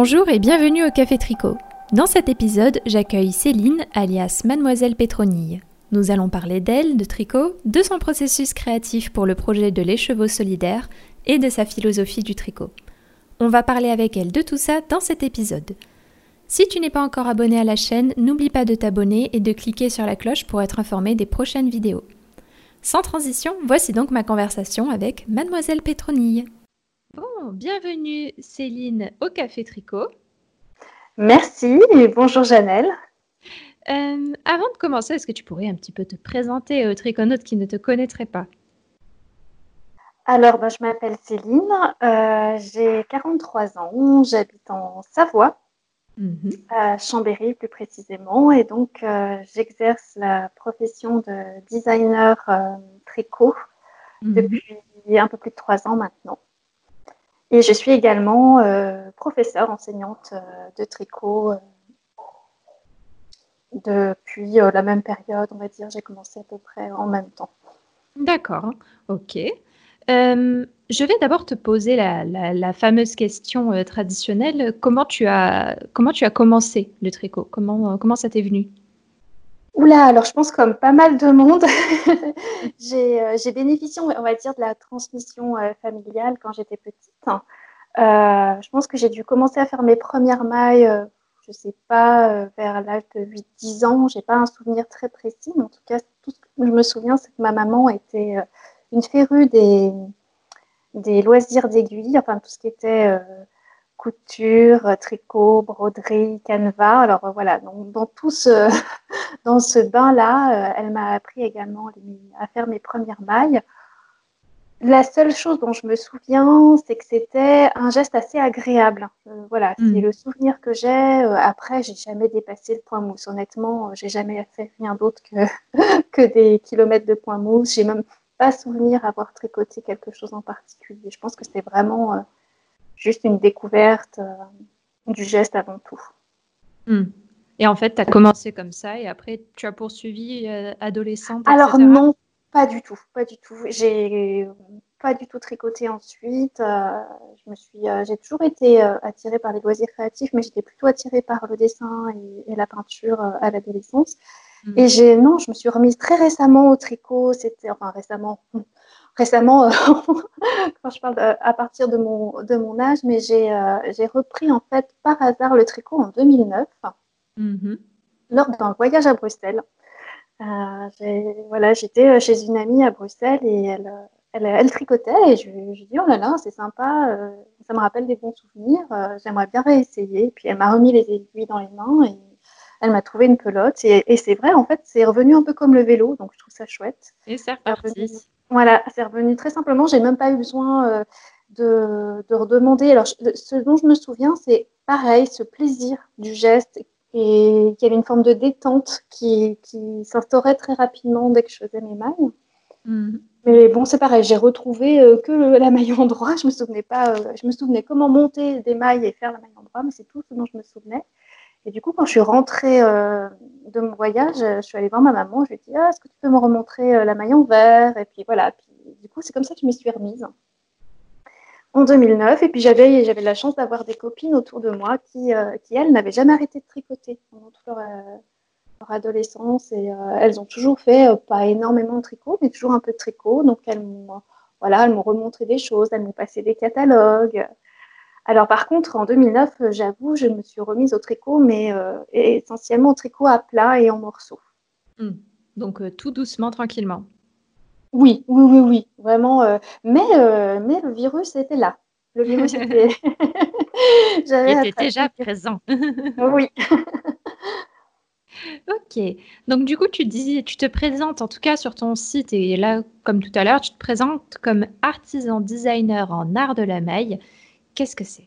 Bonjour et bienvenue au Café Tricot. Dans cet épisode, j'accueille Céline, alias Mademoiselle Pétronille. Nous allons parler d'elle, de tricot, de son processus créatif pour le projet de l'écheveau solidaire et de sa philosophie du tricot. On va parler avec elle de tout ça dans cet épisode. Si tu n'es pas encore abonné à la chaîne, n'oublie pas de t'abonner et de cliquer sur la cloche pour être informé des prochaines vidéos. Sans transition, voici donc ma conversation avec Mademoiselle Pétronille. Bon, bienvenue Céline au Café Tricot. Merci et bonjour Janelle. Euh, avant de commencer, est-ce que tu pourrais un petit peu te présenter aux triconautes qui ne te connaîtraient pas? Alors, ben, je m'appelle Céline, euh, j'ai 43 ans, j'habite en Savoie, mhm. à Chambéry plus précisément, et donc euh, j'exerce la profession de designer tricot mhm. depuis un peu plus de trois ans maintenant. Et je suis également euh, professeure, enseignante euh, de tricot euh, depuis la même période, on va dire. J'ai commencé à peu près en même temps. D'accord, ok. je vais d'abord te poser la, fameuse question traditionnelle. Comment tu, as, commencé le tricot? Comment ça t'est venu? Oula, alors je pense comme pas mal de monde, euh, j'ai bénéficié, on va dire, de la transmission euh, familiale quand j'étais petite. Euh, je pense que j'ai dû commencer à faire mes premières mailles, je sais pas, vers l'âge de 8-10 ans. J'ai pas un souvenir très précis, mais en tout cas, tout ce que je me souviens, c'est que ma maman était une férue des, des loisirs d'aiguille, enfin tout ce qui était couture, euh, tricot, broderie, canevas. Alors euh, voilà, donc, dans tout ce, dans ce bain-là, euh, elle m'a appris également à faire mes premières mailles. La seule chose dont je me souviens, c'est que c'était un geste assez agréable. voilà, c'est mm. le souvenir que j'ai. après, j'ai jamais dépassé le point mousse. Honnêtement, j'ai jamais fait rien d'autre que, que des kilomètres de point mousse. J'ai même pas souvenir avoir tricoté quelque chose en particulier. Je pense que c'est vraiment juste une découverte euh, du geste avant tout. Hmm. Et en fait, tu as commencé comme ça et après, tu as poursuivi euh, adolescente Alors non, pas du tout, pas du tout. J'ai pas du tout tricoté ensuite. Euh, je me suis, j'ai toujours été attirée par les loisirs créatifs, mais j'étais plutôt attirée par le dessin et, la peinture à l'adolescence. Hmm. Et j'ai, non, je me suis remise très récemment au tricot. C'était, enfin récemment, récemment, euh, quand je parle à partir de mon, de mon âge, mais euh, j'ai repris en fait par hasard le tricot en 2009 mm-hmm. lors d'un voyage à Bruxelles. Euh, voilà, j'étais chez une amie à Bruxelles et elle, elle, tricotait et je, lui ai dit oh là là c'est sympa, ça me rappelle des bons souvenirs, j'aimerais bien réessayer. Puis elle m'a remis les aiguilles dans les mains et elle m'a trouvé une pelote et, et c'est vrai en fait c'est revenu un peu comme le vélo donc je trouve ça chouette. Et c'est reparti. Voilà, c'est revenu très simplement. J'ai même pas eu besoin euh, de, de, redemander. Alors, ce dont je me souviens, c'est pareil, ce plaisir du geste et qu'il y avait une forme de détente qui, qui s'instaurait très rapidement dès que je faisais mes mailles. Mm. Mais bon, c'est pareil, j'ai retrouvé euh, que la maille en droit. Je me souvenais pas, euh, je me souvenais comment monter des mailles et faire la maille en droit, mais c'est tout ce dont je me souvenais. Et du coup, quand je suis rentrée euh, de mon voyage, je suis allée voir ma maman. Je lui ai dit ah, Est-ce que tu peux me remontrer euh, la maille en vert Et puis voilà. Puis, du coup, c'est comme ça que je m'y suis remise en 2009. Et puis j'avais, j'avais la chance d'avoir des copines autour de moi qui, euh, qui elles, n'avaient jamais arrêté de tricoter pendant toute leur, adolescence. Et elles ont toujours fait, pas énormément de tricot, mais toujours un peu de tricot. Donc elles voilà, elles m'ont remontré des choses, elles m'ont passé des catalogues. Alors par contre, en 2009, euh, j'avoue, je me suis remise au tricot, mais euh, essentiellement au tricot à plat et en morceaux. Hmm. Donc euh, tout doucement, tranquillement. Oui, oui, oui, oui, vraiment. mais, mais le virus était là. Le virus était, était déjà présent. oui. Ok. Donc du coup, tu dis, tu te présentes en tout cas sur ton site et là, comme tout à l'heure, tu te présentes comme artisan designer en art de la maille. Qu'est-ce que c'est?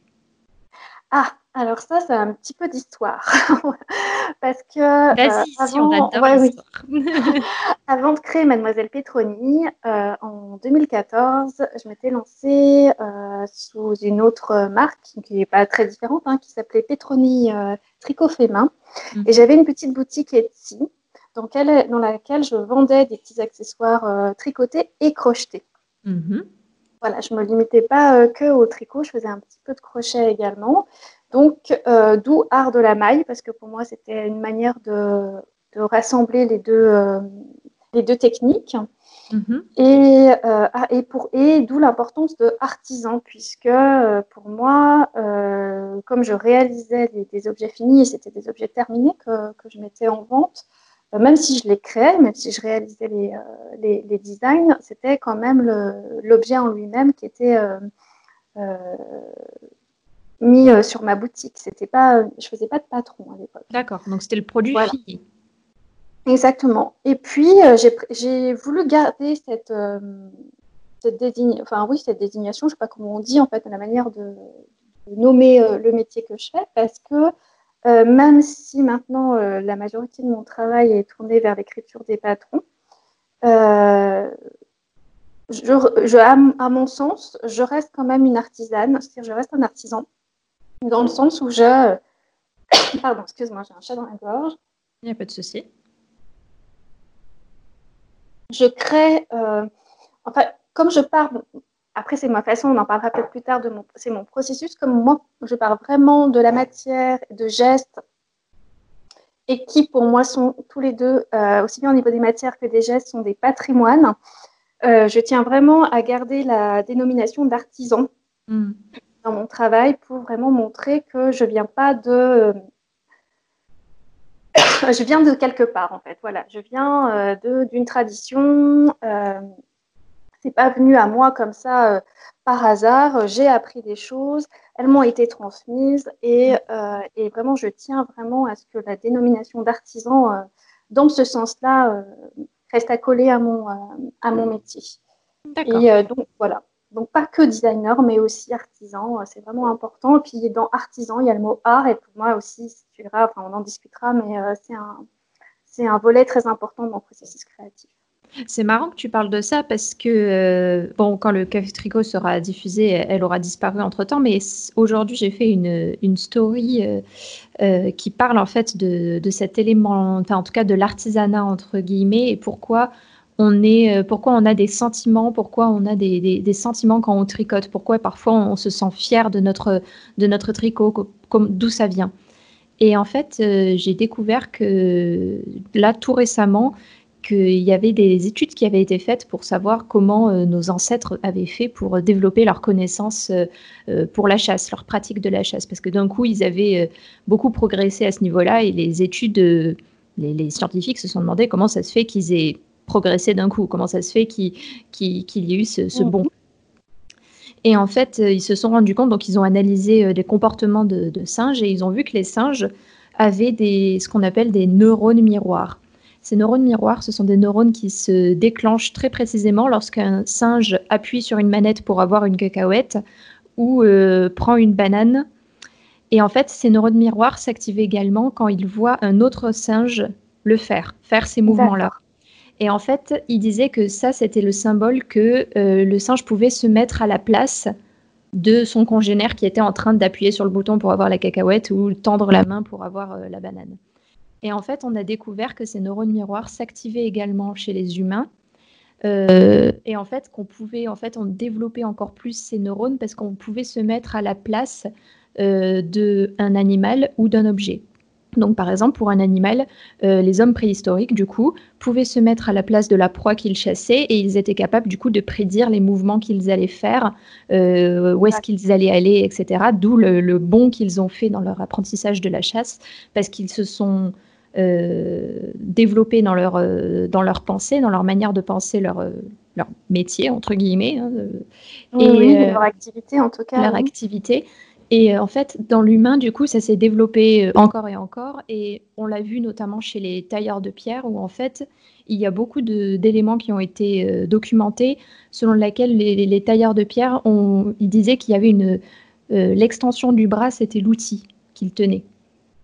Ah, alors ça, c'est un petit peu d'histoire. Parce que euh, avant, de créer Mademoiselle Petroni, euh, en 2014, je m'étais lancée euh, sous une autre marque qui n'est pas très différente, hein, qui s'appelait Petroni Tricot fait main. Mhm. Et j'avais une petite boutique Etsy dans, dans, laquelle je vendais des petits accessoires tricotés et crochetés. Mhm. Voilà, je ne me limitais pas euh, que au tricot, je faisais un petit peu de crochet également. Donc, d'où art de la maille, parce que pour moi, c'était une manière de, de rassembler les deux, les deux techniques. Mhm. Et, euh, ah, et, pour, et d'où l'importance de artisan, puisque euh, pour moi, euh, comme je réalisais des, objets finis et c'était des objets terminés que, que je mettais en vente, même si je les créais, même si je réalisais les, les, les designs, c'était quand même l'objet en lui-même qui était mis sur ma boutique. C'était pas, je faisais pas de patron à l'époque. D'accord, donc c'était le produit fini. Exactement. Et puis, euh, j'ai voulu garder cette, euh, cette, désignation, enfin, oui, cette désignation, je ne sais pas comment on dit, en fait, la manière de, nommer euh, le métier que je fais, parce que même si maintenant la majorité de mon travail est tournée vers l'écriture des patrons, je, je, à, mon sens, je reste quand même une artisane, c'est-à-dire je reste un artisan, dans le sens où je... Pardon, excuse-moi, j'ai un chat dans la gorge. Il n'y a pas de souci je crée, euh, enfin, comme je pars, après c'est ma façon, on en parlera peut-être plus tard, de mon, c'est mon processus, comme moi, je pars vraiment de la matière, de gestes, et qui pour moi sont tous les deux, euh, aussi bien au niveau des matières que des gestes, sont des patrimoines. Euh, je tiens vraiment à garder la dénomination d'artisan mm. dans mon travail pour vraiment montrer que je viens pas de je viens de quelque part en fait. Voilà, je viens euh, d'une tradition. Euh, c'est pas venu à moi comme ça euh, par hasard. J'ai appris des choses, elles m'ont été transmises et, euh, et, vraiment je tiens vraiment à ce que la dénomination d'artisan, dans ce sens-là, reste accolée à mon à mon métier. Et donc voilà. Donc pas que designer, mais aussi artisan, c'est vraiment important. Et puis dans artisan, il y a le mot art, et pour moi aussi, enfin, on en discutera, mais euh, c'est un, c'est un volet très important dans le processus créatif. C'est marrant que tu parles de ça parce que, euh, bon, quand le Café Tricot sera diffusé, elle aura disparu entre temps, mais aujourd'hui, j'ai fait une, une story euh, qui parle en fait de, de, cet élément, en tout cas de l'artisanat, entre guillemets, et pourquoi on est, pourquoi on a des sentiments, pourquoi on a des, des, des, sentiments quand on tricote, pourquoi parfois on se sent fier de notre, de notre tricot, d'où ça vient. Et en fait, euh, j'ai découvert que là, tout récemment, qu'il y avait des études qui avaient été faites pour savoir comment euh, nos ancêtres avaient fait pour développer leurs connaissances euh, pour la chasse, leur pratique de la chasse. Parce que d'un coup, ils avaient beaucoup progressé à ce niveau-là et les études, les, scientifiques se sont demandé comment ça se fait qu'ils aient progressé d'un coup, comment ça se fait qu'il y ait eu ce, ce bond. Et en fait, euh, ils se sont rendus compte, donc ils ont analysé euh, les comportements de, singes et ils ont vu que les singes avaient des, ce qu'on appelle des neurones miroirs. Ces neurones miroirs, ce sont des neurones qui se déclenchent très précisément lorsqu'un singe appuie sur une manette pour avoir une cacahuète ou euh, prend une banane. Et en fait, ces neurones miroirs s'activent également quand il voit un autre singe le faire, faire ces mouvements-là. Et en fait, il disait que ça, c'était le symbole que euh, le singe pouvait se mettre à la place de son congénère qui était en train d'appuyer sur le bouton pour avoir la cacahuète ou tendre la main pour avoir euh, la banane. Et en fait, on a découvert que ces neurones miroirs s'activaient également chez les humains. Euh, et en fait, qu'on pouvait en fait on développer encore plus ces neurones parce qu'on pouvait se mettre à la place d'un animal ou d'un objet. Donc, par exemple, pour un animal, euh, les hommes préhistoriques, du coup, pouvaient se mettre à la place de la proie qu'ils chassaient et ils étaient capables, du coup, de prédire les mouvements qu'ils allaient faire, euh, où est-ce qu'ils allaient aller, etc. D'où le, le bond qu'ils ont fait dans leur apprentissage de la chasse, parce qu'ils se sont euh, développés dans leur, dans leur pensée, dans leur manière de penser leur, leur métier, entre guillemets. Hein, et, leur activité, en tout cas. Leur activité. Et euh, en fait, dans l'humain, du coup, ça s'est développé euh, encore et encore. Et on l'a vu notamment chez les tailleurs de pierre, où en fait, il y a beaucoup d'éléments qui ont été euh, documentés, selon lesquels les, tailleurs de pierre, ont, ils disaient qu'il y avait une. L'extension du bras, c'était l'outil qu'ils tenaient.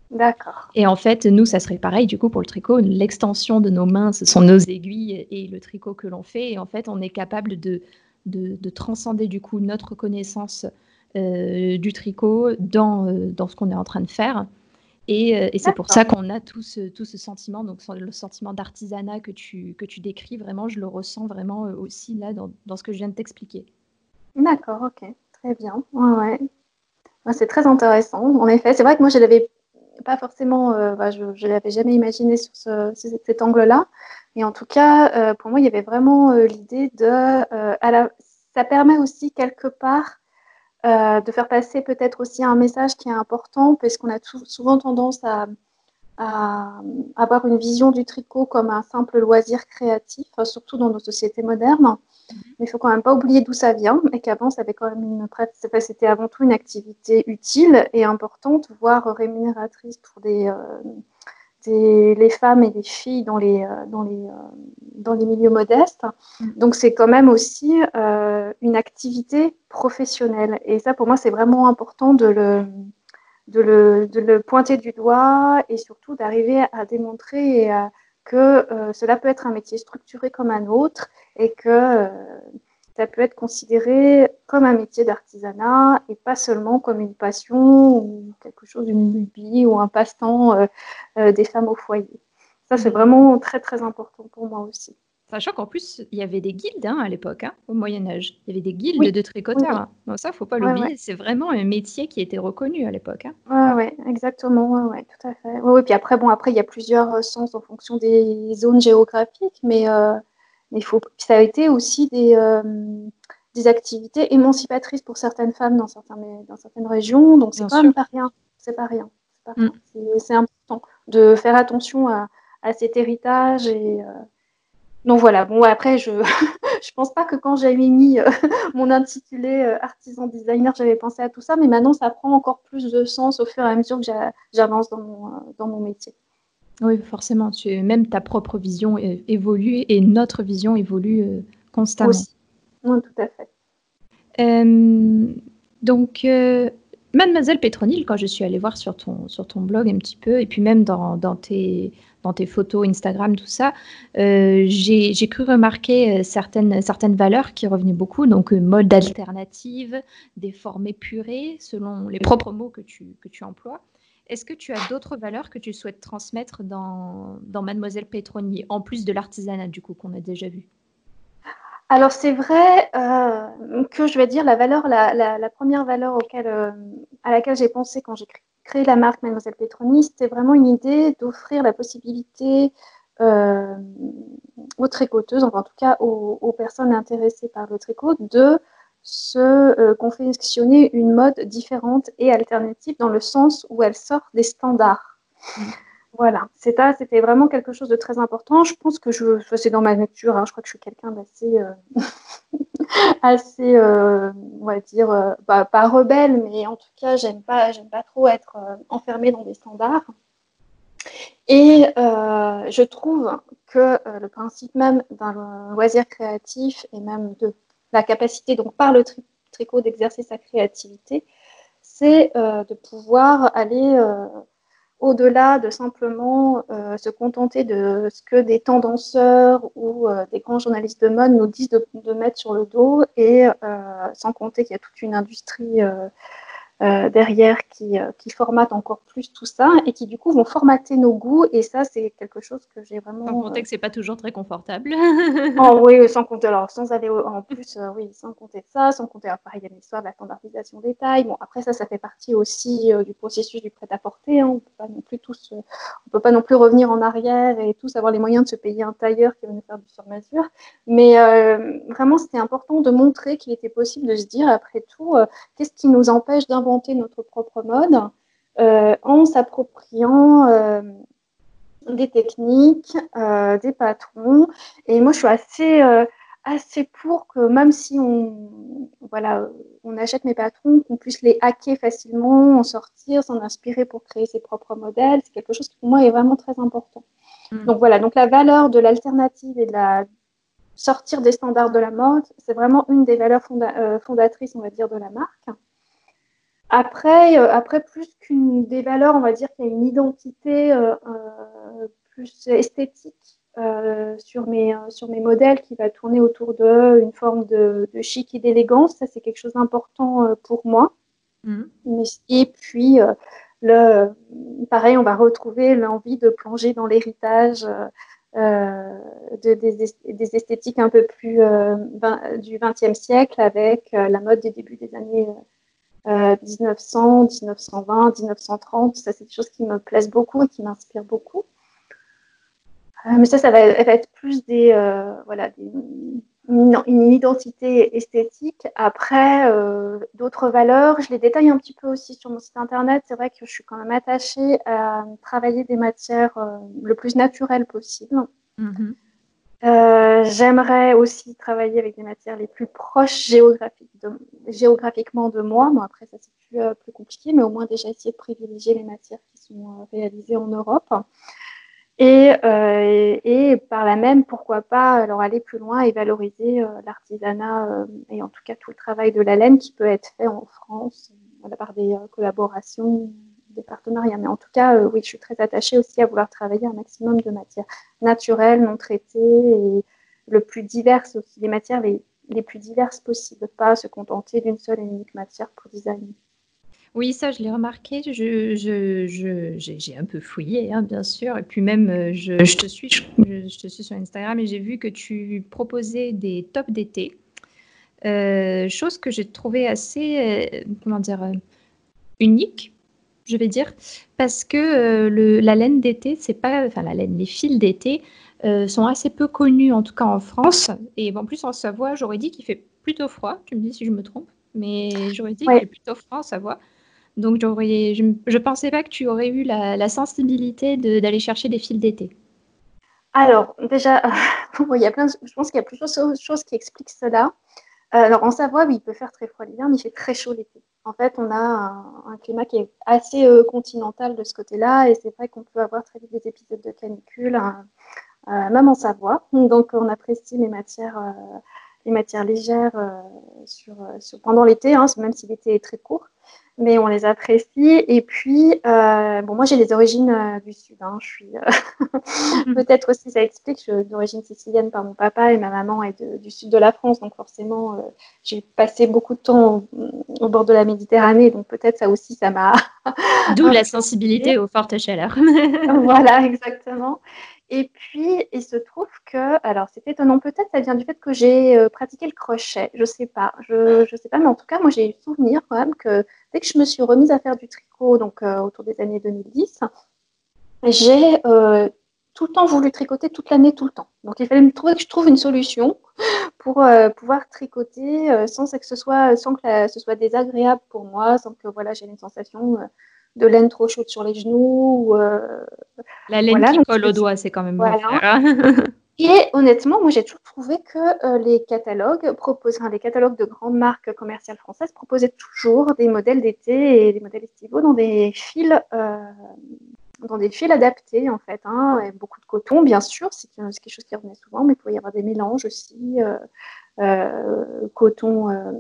D'accord. Et en fait, nous, ça serait pareil, du coup, pour le tricot. L'extension de nos mains, ce sont nos aiguilles et le tricot que l'on fait. Et en fait, on est capable de, de, de transcender, du coup, notre connaissance euh, du tricot dans, euh, dans ce qu'on est en train de faire. Et, euh, et c'est pour ça qu'on a tout ce, tout ce sentiment, donc le sentiment d'artisanat que tu, que tu décris, vraiment, je le ressens vraiment aussi là dans, dans ce que je viens de t'expliquer. D'accord, ok, très bien. Ouais, c'est très intéressant. En effet, c'est vrai que moi, je l'avais pas forcément, euh, bah, je ne l'avais jamais imaginé sur ce, cet angle-là. Et en tout cas, euh, pour moi, il y avait vraiment euh, l'idée de. Ça permet aussi quelque part de faire passer peut-être aussi un message qui est important, parce qu'on a souvent tendance à, avoir une vision du tricot comme un simple loisir créatif, surtout dans nos sociétés modernes. Mais il faut quand même pas oublier d'où ça vient et qu'avant, ça avait quand même une c'était avant tout une activité utile et importante, voire rémunératrice pour des, euh, les femmes et les filles dans les, euh, dans les, euh, dans les milieux modestes. Mm. Donc, c'est quand même aussi une activité professionnelle. Et ça, pour moi, c'est vraiment important de le, de le, de le, pointer du doigt et surtout d'arriver à démontrer et à que euh, cela peut être un métier structuré comme un autre et que euh, ça peut être considéré comme un métier d'artisanat et pas seulement comme une passion ou quelque chose, d'une lubie ou un passe-temps euh, des femmes au foyer. Ça, c'est mmh. vraiment très, très important pour moi aussi. Sachant qu'en plus, il y avait des guildes hein, à l'époque, hein, au Moyen-Âge. Il y avait des guildes de tricoteurs. Donc ça, il ne faut pas l'oublier. C'est vraiment un métier qui était reconnu à l'époque. Hein. Oui, ouais, exactement. Ouais, tout à fait. Oui, puis après, bon, après, il y a plusieurs euh, sens en fonction des zones géographiques, mais, euh, mais faut... ça a été aussi des, euh, des activités émancipatrices pour certaines femmes dans, certains, dans certaines régions. Donc, c'est quand même pas rien. C'est pas rien. Mm. C'est important de faire attention à, à cet héritage et donc voilà, bon après je je pense pas que quand j'avais mis euh, mon intitulé euh, artisan designer, j'avais pensé à tout ça, mais maintenant ça prend encore plus de sens au fur et à mesure que j'avance dans mon, euh, dans mon métier. Oui, forcément, tu, même ta propre vision évolue et notre vision évolue constamment. Aussi. Oui, tout à fait. donc, Mademoiselle Pétronille, quand je suis allée voir sur ton, sur ton blog un petit peu, et puis même dans, dans tes, dans tes photos Instagram, tout ça, euh, j'ai cru remarquer euh, certaines, certaines valeurs qui revenaient beaucoup, donc euh, mode alternative, des formes épurées, selon les propres mots que tu, que tu emploies. Est-ce que tu as d'autres valeurs que tu souhaites transmettre dans, dans Mademoiselle Pétronier, en plus de l'artisanat, du coup, qu'on a déjà vu? Alors c'est vrai que je vais dire la valeur, la, première valeur à laquelle j'ai pensé quand j'ai créer la marque Mademoiselle Petroni, c'était vraiment une idée d'offrir la possibilité euh, aux tricoteuses, en tout cas aux, personnes intéressées par le tricot, de se euh, confectionner une mode différente et alternative dans le sens où elle sort des standards. Voilà, c'était vraiment quelque chose de très important. Je pense que je, c'est dans ma nature, hein, je crois que je suis quelqu'un d'assez, euh, assez, euh, on va dire, euh, pas, rebelle, mais en tout cas, j'aime pas, pas trop être enfermée dans des standards. Et je trouve que le principe même d'un loisir créatif et même de la capacité, donc par le tricot, d'exercer sa créativité, c'est de pouvoir aller au-delà de simplement euh, se contenter de ce que des tendanceurs ou euh, des grands journalistes de mode nous disent de, mettre sur le dos et euh, sans compter qu'il y a toute une industrie euh, derrière qui, euh, qui formatent encore plus tout ça et qui du coup vont formater nos goûts et ça c'est quelque chose que j'ai vraiment. Sans compter que c'est pas toujours très confortable. oh, oui, sans compter alors sans aller en plus euh, oui sans compter ça, sans compter alors, pareil il y a l'histoire de la standardisation des tailles. Bon après ça ça fait partie aussi du processus du prêt-à-porter. Hein. On peut pas non plus tous on peut pas non plus revenir en arrière et tous avoir les moyens de se payer un tailleur qui va nous faire du sur-mesure. Mais vraiment c'était important de montrer qu'il était possible de se dire après tout qu'est-ce qui nous empêche d'inventer notre propre mode euh, en s'appropriant euh, des techniques, euh, des patrons. Et moi, je suis assez, assez pour que même si on, voilà, on achète mes patrons, qu'on puisse les hacker facilement, en sortir, s'en inspirer pour créer ses propres modèles. C'est quelque chose qui pour moi est vraiment très important. Mm. Donc voilà, donc la valeur de l'alternative et de la sortir des standards de la mode, c'est vraiment une des valeurs fondatrices, on va dire, de la marque. Après, euh, après plus qu'une des valeurs, on va dire qu'il y a une identité euh, euh, plus esthétique sur, mes, sur mes modèles qui va tourner autour d'une forme de, de, chic et d'élégance. Ça, c'est quelque chose d'important pour moi. Mmh. Et puis, le, pareil, on va retrouver l'envie de plonger dans l'héritage de, des, des, esthétiques un peu plus du XXe siècle avec la mode des débuts des années 1900, 1920, 1930. Ça, c'est des choses qui me plaisent beaucoup et qui m'inspirent beaucoup. mais ça, ça va, être plus des, voilà, des, une, identité esthétique. Après, euh, d'autres valeurs, je les détaille un petit peu aussi sur mon site internet. C'est vrai que je suis quand même attachée à travailler des matières euh, le plus naturelles possible. Mm-hmm. Euh, j'aimerais aussi travailler avec des matières les plus proches géographiques géographiquement de moi. Bon, après, ça c'est plus, plus, compliqué, mais au moins déjà essayer de privilégier les matières qui sont réalisées en Europe. Euh, et, par la même, pourquoi pas alors aller plus loin et valoriser euh, l'artisanat euh, et en tout cas tout le travail de la laine qui peut être fait en France par des collaborations, des partenariats. Mais en tout cas, oui, je suis très attachée aussi à vouloir travailler un maximum de matières naturelles, non traitées et le plus diverses aussi, les matières les, les plus diverses possibles, pas se contenter d'une seule et unique matière pour designer. Oui, ça, je l'ai remarqué. Je, j'ai un peu fouillé, hein, bien sûr. Et puis même, euh, je, te suis, je, te suis sur Instagram et j'ai vu que tu proposais des tops d'été. Euh, chose que j'ai trouvé assez, euh, comment dire, unique, je vais dire, parce que le, la laine d'été, c'est pas, enfin la laine, les fils d'été sont assez peu connus, en tout cas en France. Et en plus en Savoie, j'aurais dit qu'il fait plutôt froid. Tu me dis si je me trompe, mais j'aurais dit qu'il fait plutôt froid en Savoie. Donc, je ne pensais pas que tu aurais eu la, sensibilité d'aller chercher des fils d'été. Alors, déjà, il y a plein je pense qu'il y a plusieurs choses qui expliquent cela. Euh, alors, en Savoie, oui, il peut faire très froid l'hiver, mais il fait très chaud l'été. En fait, on a un, climat qui est assez euh, continental de ce côté-là, et c'est vrai qu'on peut avoir très vite des épisodes de canicule, hein, euh, même en Savoie. Donc, on apprécie les matières, matières légères pendant l'été, hein, même si l'été est très court mais on les apprécie. Et puis, euh, bon, moi j'ai les origines euh, du Sud. Hein. Je suis euh, peut-être aussi ça explique. Je suis d'origine sicilienne par mon papa et ma maman est du sud de la France, donc forcément j'ai passé beaucoup de temps au, bord de la Méditerranée, donc peut-être ça aussi ça m'a. D'où la sensibilité aux fortes chaleurs. voilà, exactement. Et puis, il se trouve que, alors c'est étonnant, peut-être ça vient du fait que j'ai euh, pratiqué le crochet, je sais pas, je, je sais pas, mais en tout cas, moi j'ai eu souvenir quand même que dès que je me suis remise à faire du tricot, donc euh, autour des années 2010, j'ai euh, tout le temps voulu tricoter toute l'année, tout le temps. Donc il fallait me trouver que je trouve une solution pour pouvoir tricoter sans que ce soit, sans que ce soit désagréable pour moi, sans que voilà j'ai une sensation de laine trop chaude sur les genoux. Euh, la laine qui colle au doigt, c'est quand même voilà. Hein. Et honnêtement, moi j'ai toujours trouvé que euh, les catalogues proposent, les catalogues de grandes marques commerciales françaises proposaient toujours des modèles d'été et des modèles estivaux dans des fils, euh, dans des fils adaptés en fait. Hein, beaucoup de coton, bien sûr, c'est quelque chose qui revenait souvent, mais il pouvait y avoir des mélanges aussi. Euh, coton euh,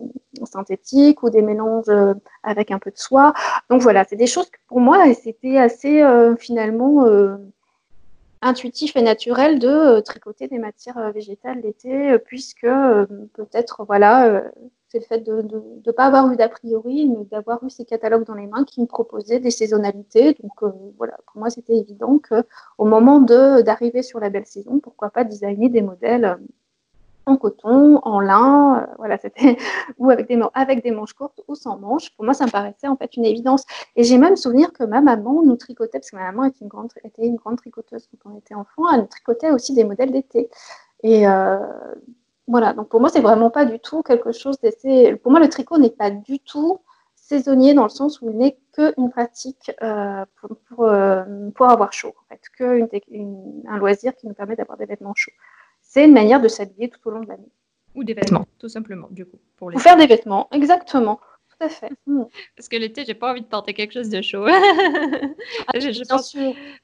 synthétique ou des mélanges euh, avec un peu de soie. Donc voilà, c'est des choses que pour moi, c'était assez finalement intuitif et naturel de tricoter des matières végétales l'été, puisque peut-être, voilà, c'est le fait de ne pas avoir eu d'a priori, mais d'avoir eu ces catalogues dans les mains qui me proposaient des saisonnalités. Donc voilà, pour moi, c'était évident qu'au moment d'arriver sur la belle saison, pourquoi pas designer des modèles en coton, en lin, euh, voilà, c'était ou avec des, avec des manches courtes ou sans manches. Pour moi, ça me paraissait en fait une évidence. Et j'ai même souvenir que ma maman nous tricotait, parce que ma maman était une grande, était une grande tricoteuse quand on était enfant, elle nous tricotait aussi des modèles d'été. Et euh, voilà, donc pour moi, c'est vraiment pas du tout quelque chose d'assez. Pour moi, le tricot n'est pas du tout saisonnier dans le sens où il n'est qu'une pratique euh, pour, pour, avoir chaud, en fait, qu'un loisir qui nous permet d'avoir des vêtements chauds c'est une manière de s'habiller tout au long de l'année. Ou des vêtements, tout simplement, du coup. Pour les... faire des vêtements, exactement. Tout à fait. Hmm. Parce que l'été, j'ai pas envie de porter quelque chose de chaud. Ah, je, pense,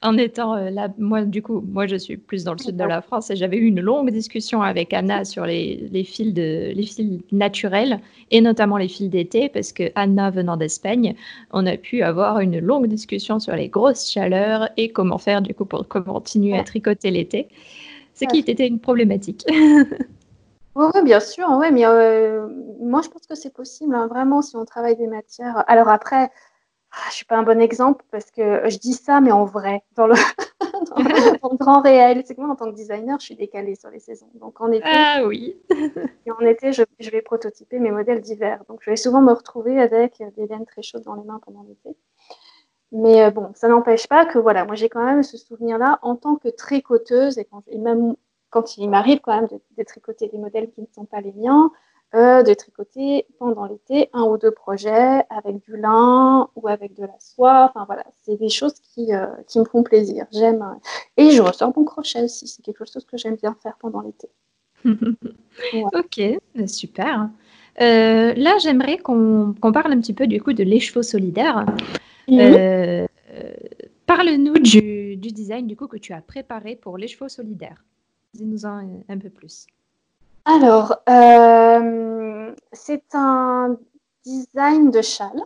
en étant euh, là, moi, du coup, moi, je suis plus dans le sud de la France et j'avais eu une longue discussion avec Anna sur les, les, fils de, les fils naturels et notamment les fils d'été parce que Anna, venant d'Espagne, on a pu avoir une longue discussion sur les grosses chaleurs et comment faire, du coup, pour continuer à tricoter l'été ce qui était une problématique. oui, bien sûr, ouais, mais euh, moi je pense que c'est possible, hein, vraiment, si on travaille des matières. Alors après, ah, je ne suis pas un bon exemple parce que je dis ça, mais en vrai, dans le, dans, le grand réel. C'est que moi, en tant que designer, je suis décalée sur les saisons. Donc en été, ah, oui. et en été je, je, vais prototyper mes modèles d'hiver. Donc je vais souvent me retrouver avec des laines très chaudes dans les mains pendant l'été. Mais euh, bon, ça n'empêche pas que voilà, moi j'ai quand même ce souvenir-là en tant que tricoteuse et, quand, et même quand il m'arrive quand même de, de, tricoter des modèles qui ne sont pas les miens, euh, de tricoter pendant l'été un ou deux projets avec du lin ou avec de la soie. Enfin voilà, c'est des choses qui, euh, qui me font plaisir. J'aime. Euh, et je ressors mon crochet aussi. C'est quelque chose que j'aime bien faire pendant l'été. ouais. Ok, super. Euh, là, j'aimerais qu'on qu parle un petit peu du coup de l'écheveau solidaire. Mmh. Euh, Parle-nous du, du, design du coup que tu as préparé pour l'écheveau solidaire. Dis-nous en un peu plus. Alors, euh, c'est un design de châle.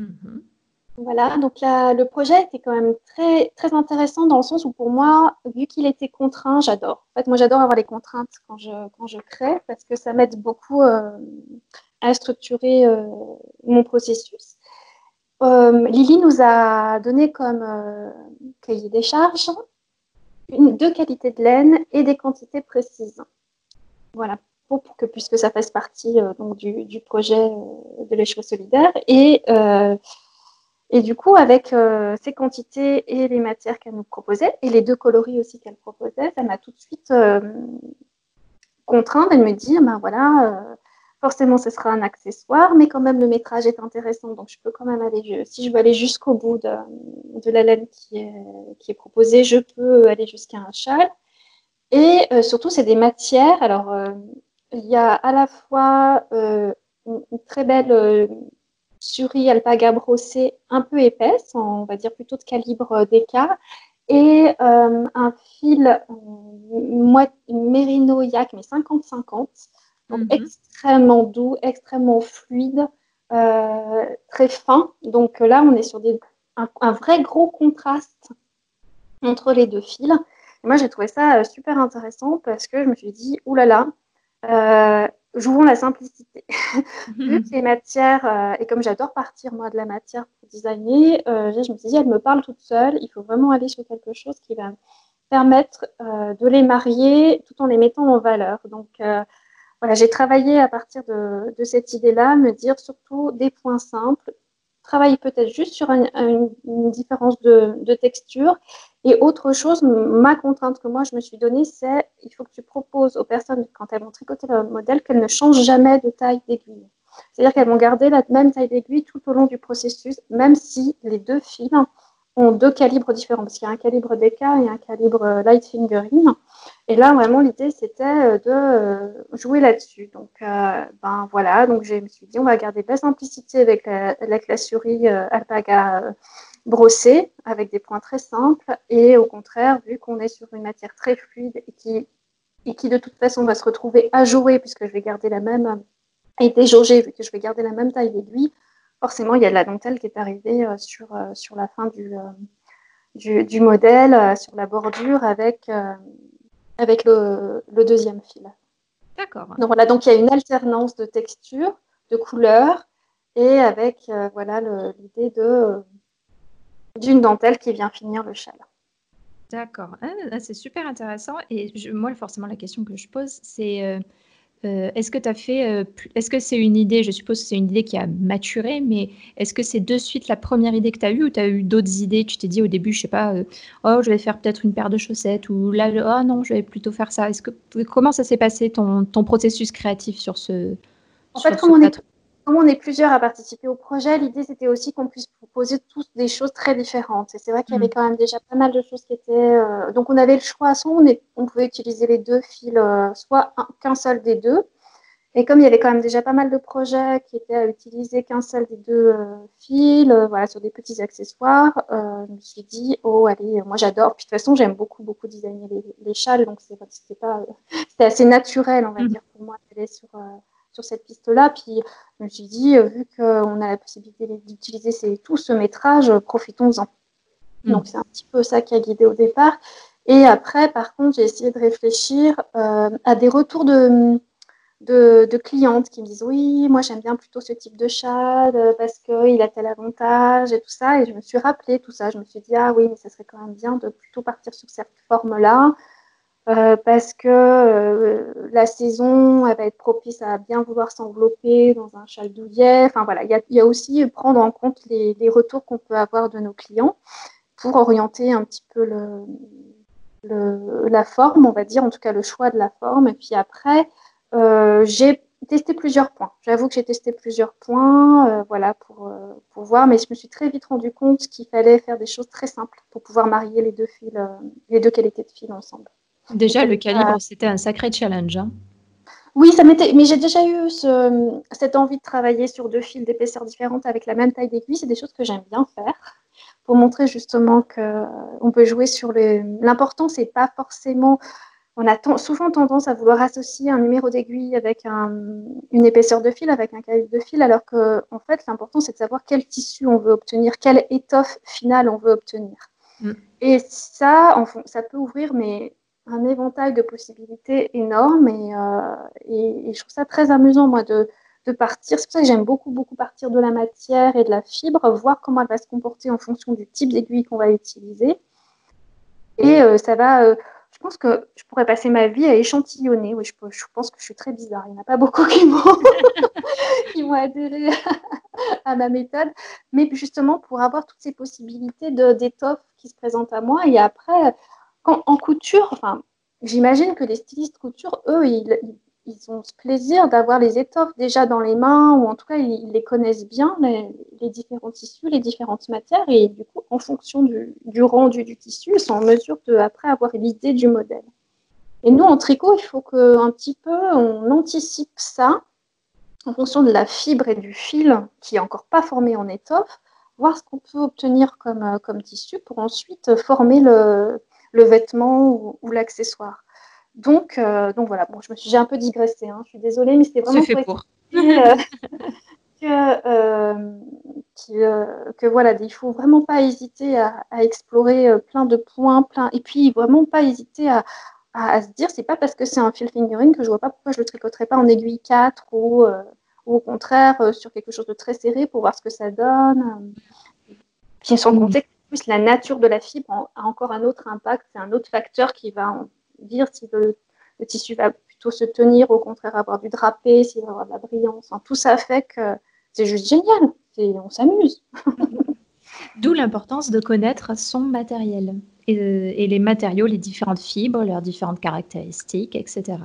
Mmh. Voilà, donc là, le projet était quand même très, très intéressant dans le sens où pour moi, vu qu'il était contraint, j'adore. En fait, moi, j'adore avoir les contraintes quand je, quand je crée parce que ça m'aide beaucoup euh, à structurer euh, mon processus. Euh, Lily nous a donné comme euh, cahier des charges une, deux qualités de laine et des quantités précises. Voilà, pour, que, puisque ça fasse partie euh, donc, du, du, projet euh, de l'écheveau solidaire. Et, euh, et du coup, avec ces quantités et les matières qu'elle nous proposait, et les deux coloris aussi qu'elle proposait, ça m'a tout de suite contrainte de me dire, ben voilà, forcément ce sera un accessoire, mais quand même le métrage est intéressant, donc je peux quand même aller, si je veux aller jusqu'au bout de, de, la laine qui est, qui est proposée, je peux aller jusqu'à un châle. Et euh, surtout, c'est des matières. Alors, euh, il y a à la fois euh, une, très belle surie alpaga brossée un peu épaisse, on va dire plutôt de calibre d'écart, et un fil mérino yak, mais 50-50, donc mm -hmm. extrêmement doux, extrêmement fluide, très fin. Donc là, on est sur des, un, un vrai gros contraste entre les deux fils. Et moi, j'ai trouvé ça super intéressant parce que je me suis dit, oulala, euh, jouons la simplicité. Vu que les matières, euh, et comme j'adore partir moi de la matière pour designer, euh, je me suis dit, elle me parle toute seule, il faut vraiment aller sur quelque chose qui va me permettre euh, de les marier tout en les mettant en valeur. Donc euh, voilà, j'ai travaillé à partir de, cette idée-là, me dire surtout des points simples, travailler peut-être juste sur un, une, différence de, texture. Et autre chose, ma contrainte que moi je me suis donnée, c'est il faut que tu proposes aux personnes, quand elles vont tricoter le modèle, qu'elles ne changent jamais de taille d'aiguille. C'est-à-dire qu'elles vont garder la même taille d'aiguille tout au long du processus, même si les deux fils ont deux calibres différents, parce qu'il y a un calibre DK et un calibre light fingering. Et là, vraiment, l'idée, c'était euh, de euh, jouer là-dessus. Donc, euh, ben voilà, donc je me suis dit, on va garder de la simplicité avec la, la alpaga brossée, avec des points très simples. Et au contraire, vu qu'on est sur une matière très fluide et qui, et qui de toute façon va se retrouver ajourée, puisque je vais garder la même, et déjaugée, vu que je vais garder la même taille d'aiguille, forcément, il y a de la dentelle qui est arrivée sur, sur la fin du, du modèle, sur la bordure, avec avec le, le deuxième fil. D'accord. Donc voilà, donc il y a une alternance de texture, de couleurs, et avec euh, voilà l'idée de d'une dentelle qui vient finir le châle. D'accord, ah, c'est super intéressant. Et je, moi, forcément, la question que je pose, c'est euh, est-ce que tu as fait, euh, est-ce que c'est une idée, je suppose que c'est une idée qui a maturé, mais est-ce que c'est de suite la première idée que tu as eue ou tu as eu d'autres idées? Tu t'es dit au début, je sais pas, euh, oh, je vais faire peut-être une paire de chaussettes ou là, oh non, je vais plutôt faire ça. Est-ce que, comment ça s'est passé ton, ton, processus créatif sur ce. En fait, comme on, est, comme on est plusieurs à participer au projet, l'idée c'était aussi qu'on puisse proposer tous des choses très différentes. Et c'est vrai qu'il y avait quand même déjà pas mal de choses qui étaient. Euh, donc on avait le choix, soit on, est, on pouvait utiliser les deux fils, euh, soit qu'un seul des deux. Et comme il y avait quand même déjà pas mal de projets qui étaient à utiliser qu'un seul des deux euh, fils, voilà, sur des petits accessoires, je me suis dit, oh allez, moi j'adore. Puis de toute façon, j'aime beaucoup, beaucoup designer les, les châles, donc c'était assez naturel, on va mmh. dire, pour moi d'aller sur sur cette piste-là. Puis je me suis dit, euh, vu qu'on a la possibilité d'utiliser tout ce métrage, euh, profitons-en. Mmh. Donc c'est un petit peu ça qui a guidé au départ. Et après, par contre, j'ai essayé de réfléchir euh, à des retours de, de, clientes qui me disent oui, moi j'aime bien plutôt ce type de chat parce qu'il a tel avantage et tout ça. Et je me suis rappelé tout ça. Je me suis dit ah oui, mais ça serait quand même bien de plutôt partir sur cette forme-là. Euh, parce que euh, la saison elle va être propice à bien vouloir s'envelopper dans un châle douillet. Enfin voilà, il y, a aussi prendre en compte les, retours qu'on peut avoir de nos clients pour orienter un petit peu la forme, on va dire, en tout cas le choix de la forme. Et puis après, euh, j'ai testé plusieurs points. J'avoue que j'ai testé plusieurs points, voilà, pour, pour voir, mais je me suis très vite rendu compte qu'il fallait faire des choses très simples pour pouvoir marier les deux fils, les deux qualités de fil ensemble. Déjà, le calibre, c'était un sacré challenge. Hein. Oui, ça m'était. Mais j'ai déjà eu cette envie de travailler sur deux fils d'épaisseur différentes avec la même taille d'aiguille. C'est des choses que j'aime bien faire pour montrer justement qu'on peut jouer sur les. L'important, c'est pas forcément. On a souvent tendance à vouloir associer un numéro d'aiguille avec une épaisseur de fil, avec un calibre de fil, alors que en fait, l'important, c'est de savoir quel tissu on veut obtenir, quelle étoffe finale on veut obtenir. Mm. Et ça, ça peut ouvrir mais un éventail de possibilités énormes euh, et, je trouve ça très amusant, moi, de, partir. C'est pour ça que j'aime beaucoup, beaucoup partir de la matière et de la fibre, voir comment elle va se comporter en fonction du type d'aiguille qu'on va utiliser. Et euh, ça va. Euh, je pense que je pourrais passer ma vie à échantillonner. Oui, je, pense que je suis très bizarre. Il n'y en a pas beaucoup qui m'ont adhéré à, ma méthode. Mais justement, pour avoir toutes ces possibilités d'étoffes qui se présentent à moi. Et après, en couture, enfin, j'imagine que les stylistes couture, eux, ils, ont ce plaisir d'avoir les étoffes déjà dans les mains, ou en tout cas, ils, les connaissent bien, les, différents tissus, les différentes matières, et du coup, en fonction du, rendu du tissu, ils sont en mesure de, après, avoir l'idée du modèle. Et nous, en tricot, il faut qu'un petit peu, on anticipe ça en fonction de la fibre et du fil qui est encore pas formé en étoffe, voir ce qu'on peut obtenir comme, comme tissu pour ensuite former le, le vêtement ou, l'accessoire. Donc, euh, donc voilà, bon, je me suis, j'ai un peu digressé, hein, je suis désolée, mais c'était vraiment fait pour. Euh, que, euh, que, voilà, il faut vraiment pas hésiter à, explorer plein de points, plein, et puis vraiment pas hésiter à, à, se dire, c'est pas parce que c'est un fil fingering que je vois pas pourquoi je le tricoterai pas en aiguille 4 ou, ou au contraire sur quelque chose de très serré pour voir ce que ça donne. Puis sans compter plus, la nature de la fibre a encore un autre impact, c'est un autre facteur qui va dire si le, tissu va plutôt se tenir, au contraire avoir du drapé, s'il va avoir de la brillance. tout ça fait que c'est juste génial, on s'amuse. D'où l'importance de connaître son matériel et, les matériaux, les différentes fibres, leurs différentes caractéristiques, etc.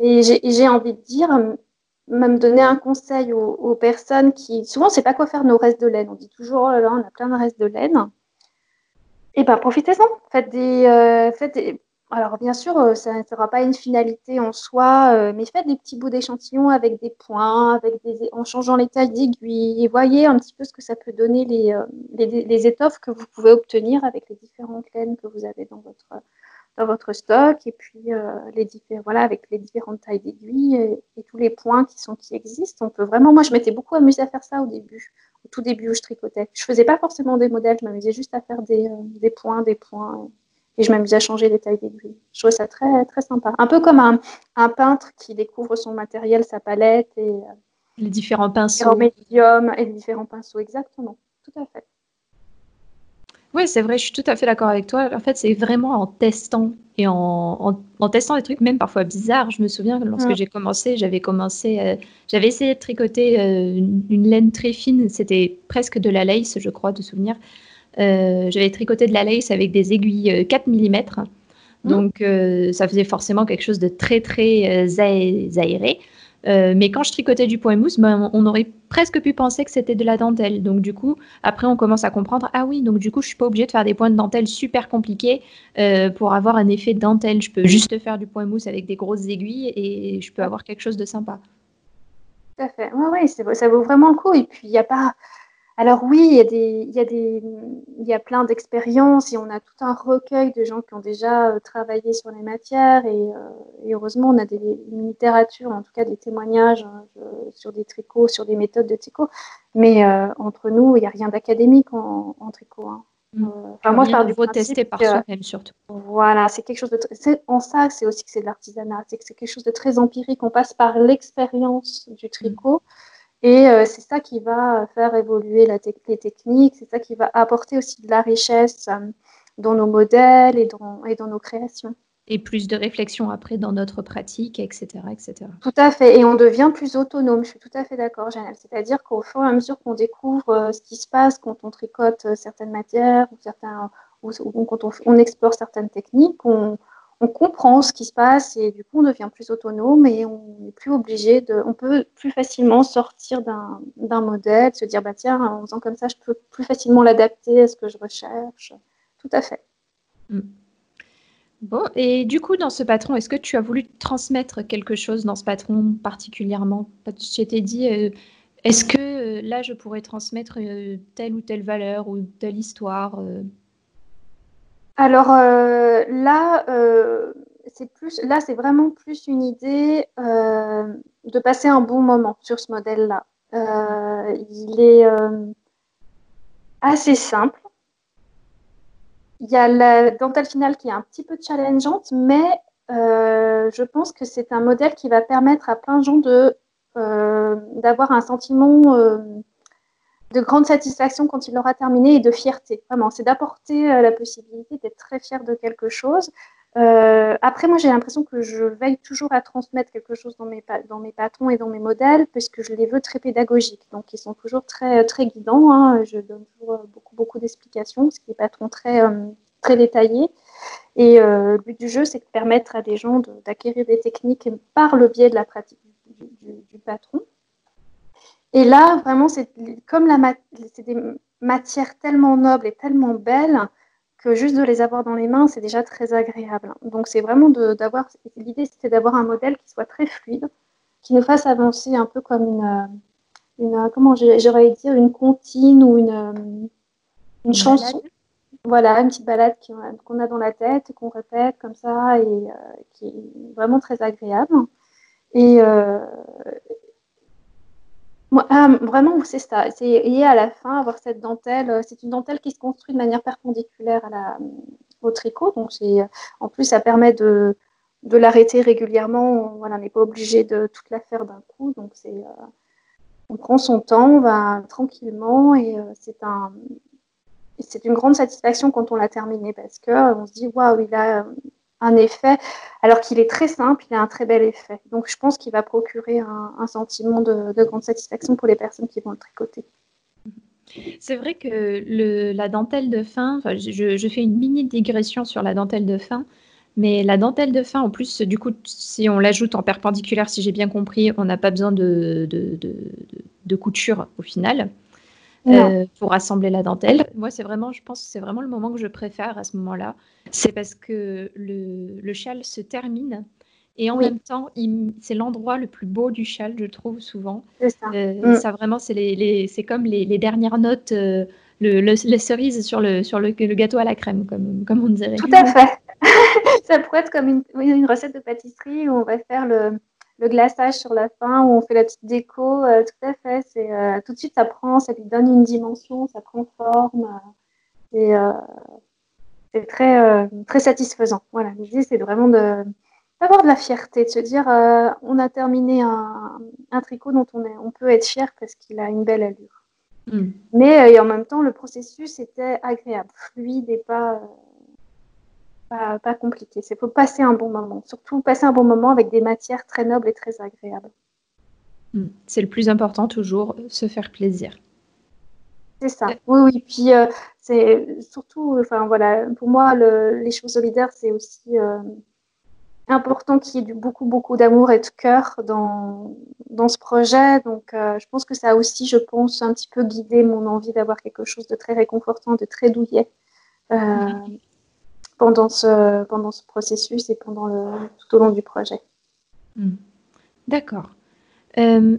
Et j'ai envie de dire, même donner un conseil aux, personnes qui, souvent, on ne sait pas quoi faire nos restes de laine. On dit toujours, oh là là, on a plein de restes de laine. Et eh bien, profitez-en. Faites des, euh, faites. Alors, bien sûr, euh, ça ne sera pas une finalité en soi, euh, mais faites des petits bouts d'échantillons avec des points, avec des... en changeant les tailles d'aiguilles, voyez un petit peu ce que ça peut donner les étoffes que vous pouvez obtenir avec les différentes laines que vous avez dans votre, dans votre stock et puis euh, les différents, voilà, avec les différentes tailles d'aiguilles et, tous les points qui, sont, qui existent. On peut vraiment, moi je m'étais beaucoup amusée à faire ça au début, au tout début où je tricotais. Je faisais pas forcément des modèles, je m'amusais juste à faire des, euh, des, points, des points et je m'amusais à changer les tailles d'aiguilles. Je trouvais ça très, très sympa. Un peu comme un, un, peintre qui découvre son matériel, sa palette et euh, les différents pinceaux. Les médiums et les différents pinceaux, exactement. Tout à fait. Oui, c'est vrai, je suis tout à fait d'accord avec toi. En fait, c'est vraiment en testant et en, en, testant des trucs même parfois bizarres. Je me souviens que lorsque j'ai commencé, j'avais commencé, euh, j'avais essayé de tricoter euh, une, laine très fine. C'était presque de la lace, je crois, de souvenir. Euh, j'avais tricoté de la lace avec des aiguilles 4 mm. Mmh. Donc, ça faisait forcément quelque chose de très, très aéré. Euh, mais quand je tricotais du point mousse, ben, on aurait presque pu penser que c'était de la dentelle. Donc du coup, après, on commence à comprendre, ah oui, donc du coup, je suis pas obligée de faire des points de dentelle super compliqués euh, pour avoir un effet de dentelle. Je peux juste faire du point mousse avec des grosses aiguilles et je peux avoir quelque chose de sympa. Tout à fait. Oui, oui, ça vaut vraiment le coup. Et puis, il n'y a pas alors oui, il y a, des, il y a, des, il y a plein d'expériences et on a tout un recueil de gens qui ont déjà euh, travaillé sur les matières et, euh, heureusement on a des, une littérature, en tout cas des témoignages hein, sur des tricots, sur des méthodes de tricot. Mais euh, entre nous, il n'y a rien d'académique en, tricot. Hein. Mm. enfin, moi, je pars du tester par soi-même surtout. Voilà, c'est quelque chose de très... en ça, c'est aussi que c'est de l'artisanat, c'est que c'est quelque chose de très empirique. On passe par l'expérience du tricot. Et euh, c'est ça qui va faire évoluer la les techniques, c'est ça qui va apporter aussi de la richesse euh, dans nos modèles et dans, et dans nos créations. Et plus de réflexion après dans notre pratique, etc., etc. Tout à fait. Et on devient plus autonome. Je suis tout à fait d'accord, Janelle. C'est-à-dire qu'au fur et à mesure qu'on découvre euh, ce qui se passe quand on tricote certaines matières ou, certains, ou, quand on, on, explore certaines techniques, on, on comprend ce qui se passe et du coup on devient plus autonome et on n'est plus obligé de, on peut plus facilement sortir d'un modèle, se dire bah tiens en faisant comme ça je peux plus facilement l'adapter à ce que je recherche. Tout à fait. Mm. Bon, et du coup, dans ce patron, est-ce que tu as voulu transmettre quelque chose dans ce patron particulièrement? Je t'ai dit, euh, est-ce que euh, là, je pourrais transmettre euh, telle ou telle valeur ou telle histoire alors euh, là, euh, c'est plus, là, c'est vraiment plus une idée euh, de passer un bon moment sur ce modèle-là. il est assez simple. Il y a la dentelle finale qui est un petit peu challengeante, mais je pense que c'est un modèle qui va permettre à plein de gens de d'avoir un sentiment de grande satisfaction quand il l'aura terminé et de fierté. Vraiment, c'est d'apporter euh, la possibilité d'être très fier de quelque chose. Euh, après, moi, j'ai l'impression que je veille toujours à transmettre quelque chose dans mes, dans mes patrons et dans mes modèles, puisque je les veux très pédagogiques. Donc, ils sont toujours très, très guidants. Hein. Je donne toujours euh, beaucoup, beaucoup d'explications, ce qui est patron très, très détaillé. Et le but du jeu, c'est de permettre à des gens d'acquérir des techniques par le biais de la pratique du patron. Et là, vraiment, c'est comme la c'est des matières tellement nobles et tellement belles que juste de les avoir dans les mains, c'est déjà très agréable. Donc, c'est vraiment d'avoir. L'idée, c'était d'avoir un modèle qui soit très fluide, qui nous fasse avancer un peu comme une. une comment j'aurais dire une comptine ou une, une, chanson. Voilà, une petite balade qu'on a dans la tête, qu'on répète comme ça et euh, qui est vraiment très agréable. Et, euh, ah, vraiment, c'est ça. C'est et à la fin avoir cette dentelle. Euh, c'est une dentelle qui se construit de manière perpendiculaire la, au tricot. Donc, c'est en plus, ça permet de, de l'arrêter régulièrement. Voilà, on n'est pas obligé de toute la faire d'un coup. Donc, c'est euh, on prend son temps, on va tranquillement et euh, c'est un c'est une grande satisfaction quand on l'a terminé parce que on se dit waouh, il a un effet, alors qu'il est très simple, il a un très bel effet. Donc je pense qu'il va procurer un, sentiment de, grande satisfaction pour les personnes qui vont le tricoter. C'est vrai que la dentelle de fin, je, fais une mini digression sur la dentelle de fin, mais la dentelle de fin, en plus, du coup, si on l'ajoute en perpendiculaire, si j'ai bien compris, on n'a pas besoin de, couture au final. Euh, pour assembler la dentelle. Moi, c'est vraiment, je pense c'est vraiment le moment que je préfère à ce moment-là. C'est parce que le, le, châle se termine et en même temps, c'est l'endroit le plus beau du châle, je trouve souvent. C'est ça. Euh, mm. ça vraiment, c'est les, les c'est comme les, les, dernières notes, euh, le, les cerises sur le sur le, le, gâteau à la crème, comme comme on dirait. Tout à fait. ça pourrait être comme une, une recette de pâtisserie où on va faire le le glaçage sur la fin où on fait la petite déco, euh, tout à fait. C'est euh, tout de suite ça prend, ça lui donne une dimension, ça prend forme et euh, c'est très très satisfaisant. Voilà, l'idée c'est vraiment de d'avoir de la fierté, de se dire on a terminé un, un, tricot dont on, est, on peut être fier parce qu'il a une belle allure. Mm. Mais et en même temps, le processus était agréable, fluide et pas pas, compliqué. C'est faut passer un bon moment. Surtout passer un bon moment avec des matières très nobles et très agréables. Hmm. C'est le plus important toujours, se faire plaisir. C'est ça. Oui, oui. Puis euh, c'est surtout, enfin voilà, pour moi, les choses solidaires, c'est aussi euh, important qu'il y ait du, beaucoup, beaucoup d'amour et de cœur dans, dans ce projet. Donc, euh, je pense que ça a aussi, je pense, un petit peu guidé mon envie d'avoir quelque chose de très réconfortant, de très douillet. Hmm pendant ce, pendant ce processus et pendant le, tout au long du projet. Hmm. D'accord. Euh,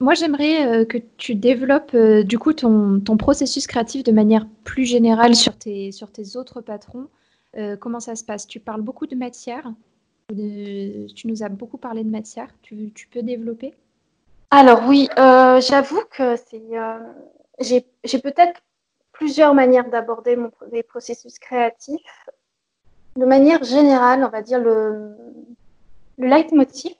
moi, j'aimerais euh, que tu développes euh, du coup ton, ton, processus créatif de manière plus générale sur tes, sur tes autres patrons. comment ça se passe? Tu parles beaucoup de matière. tu nous as beaucoup parlé de matière. Tu, tu peux développer? Alors oui, j'avoue que c'est, j'ai, j'ai peut-être plusieurs manières d'aborder les processus créatifs. De manière générale, on va dire le, le leitmotiv,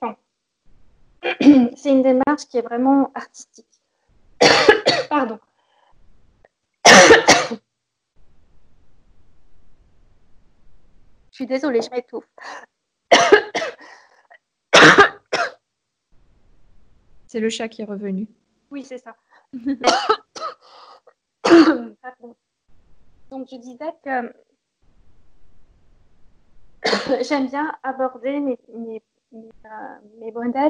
c'est une démarche qui est vraiment artistique. Pardon. Je suis désolée, je m'étouffe. C'est le chat qui est revenu. Oui, c'est ça. Donc, je disais que j'aime bien aborder mes, mes, euh,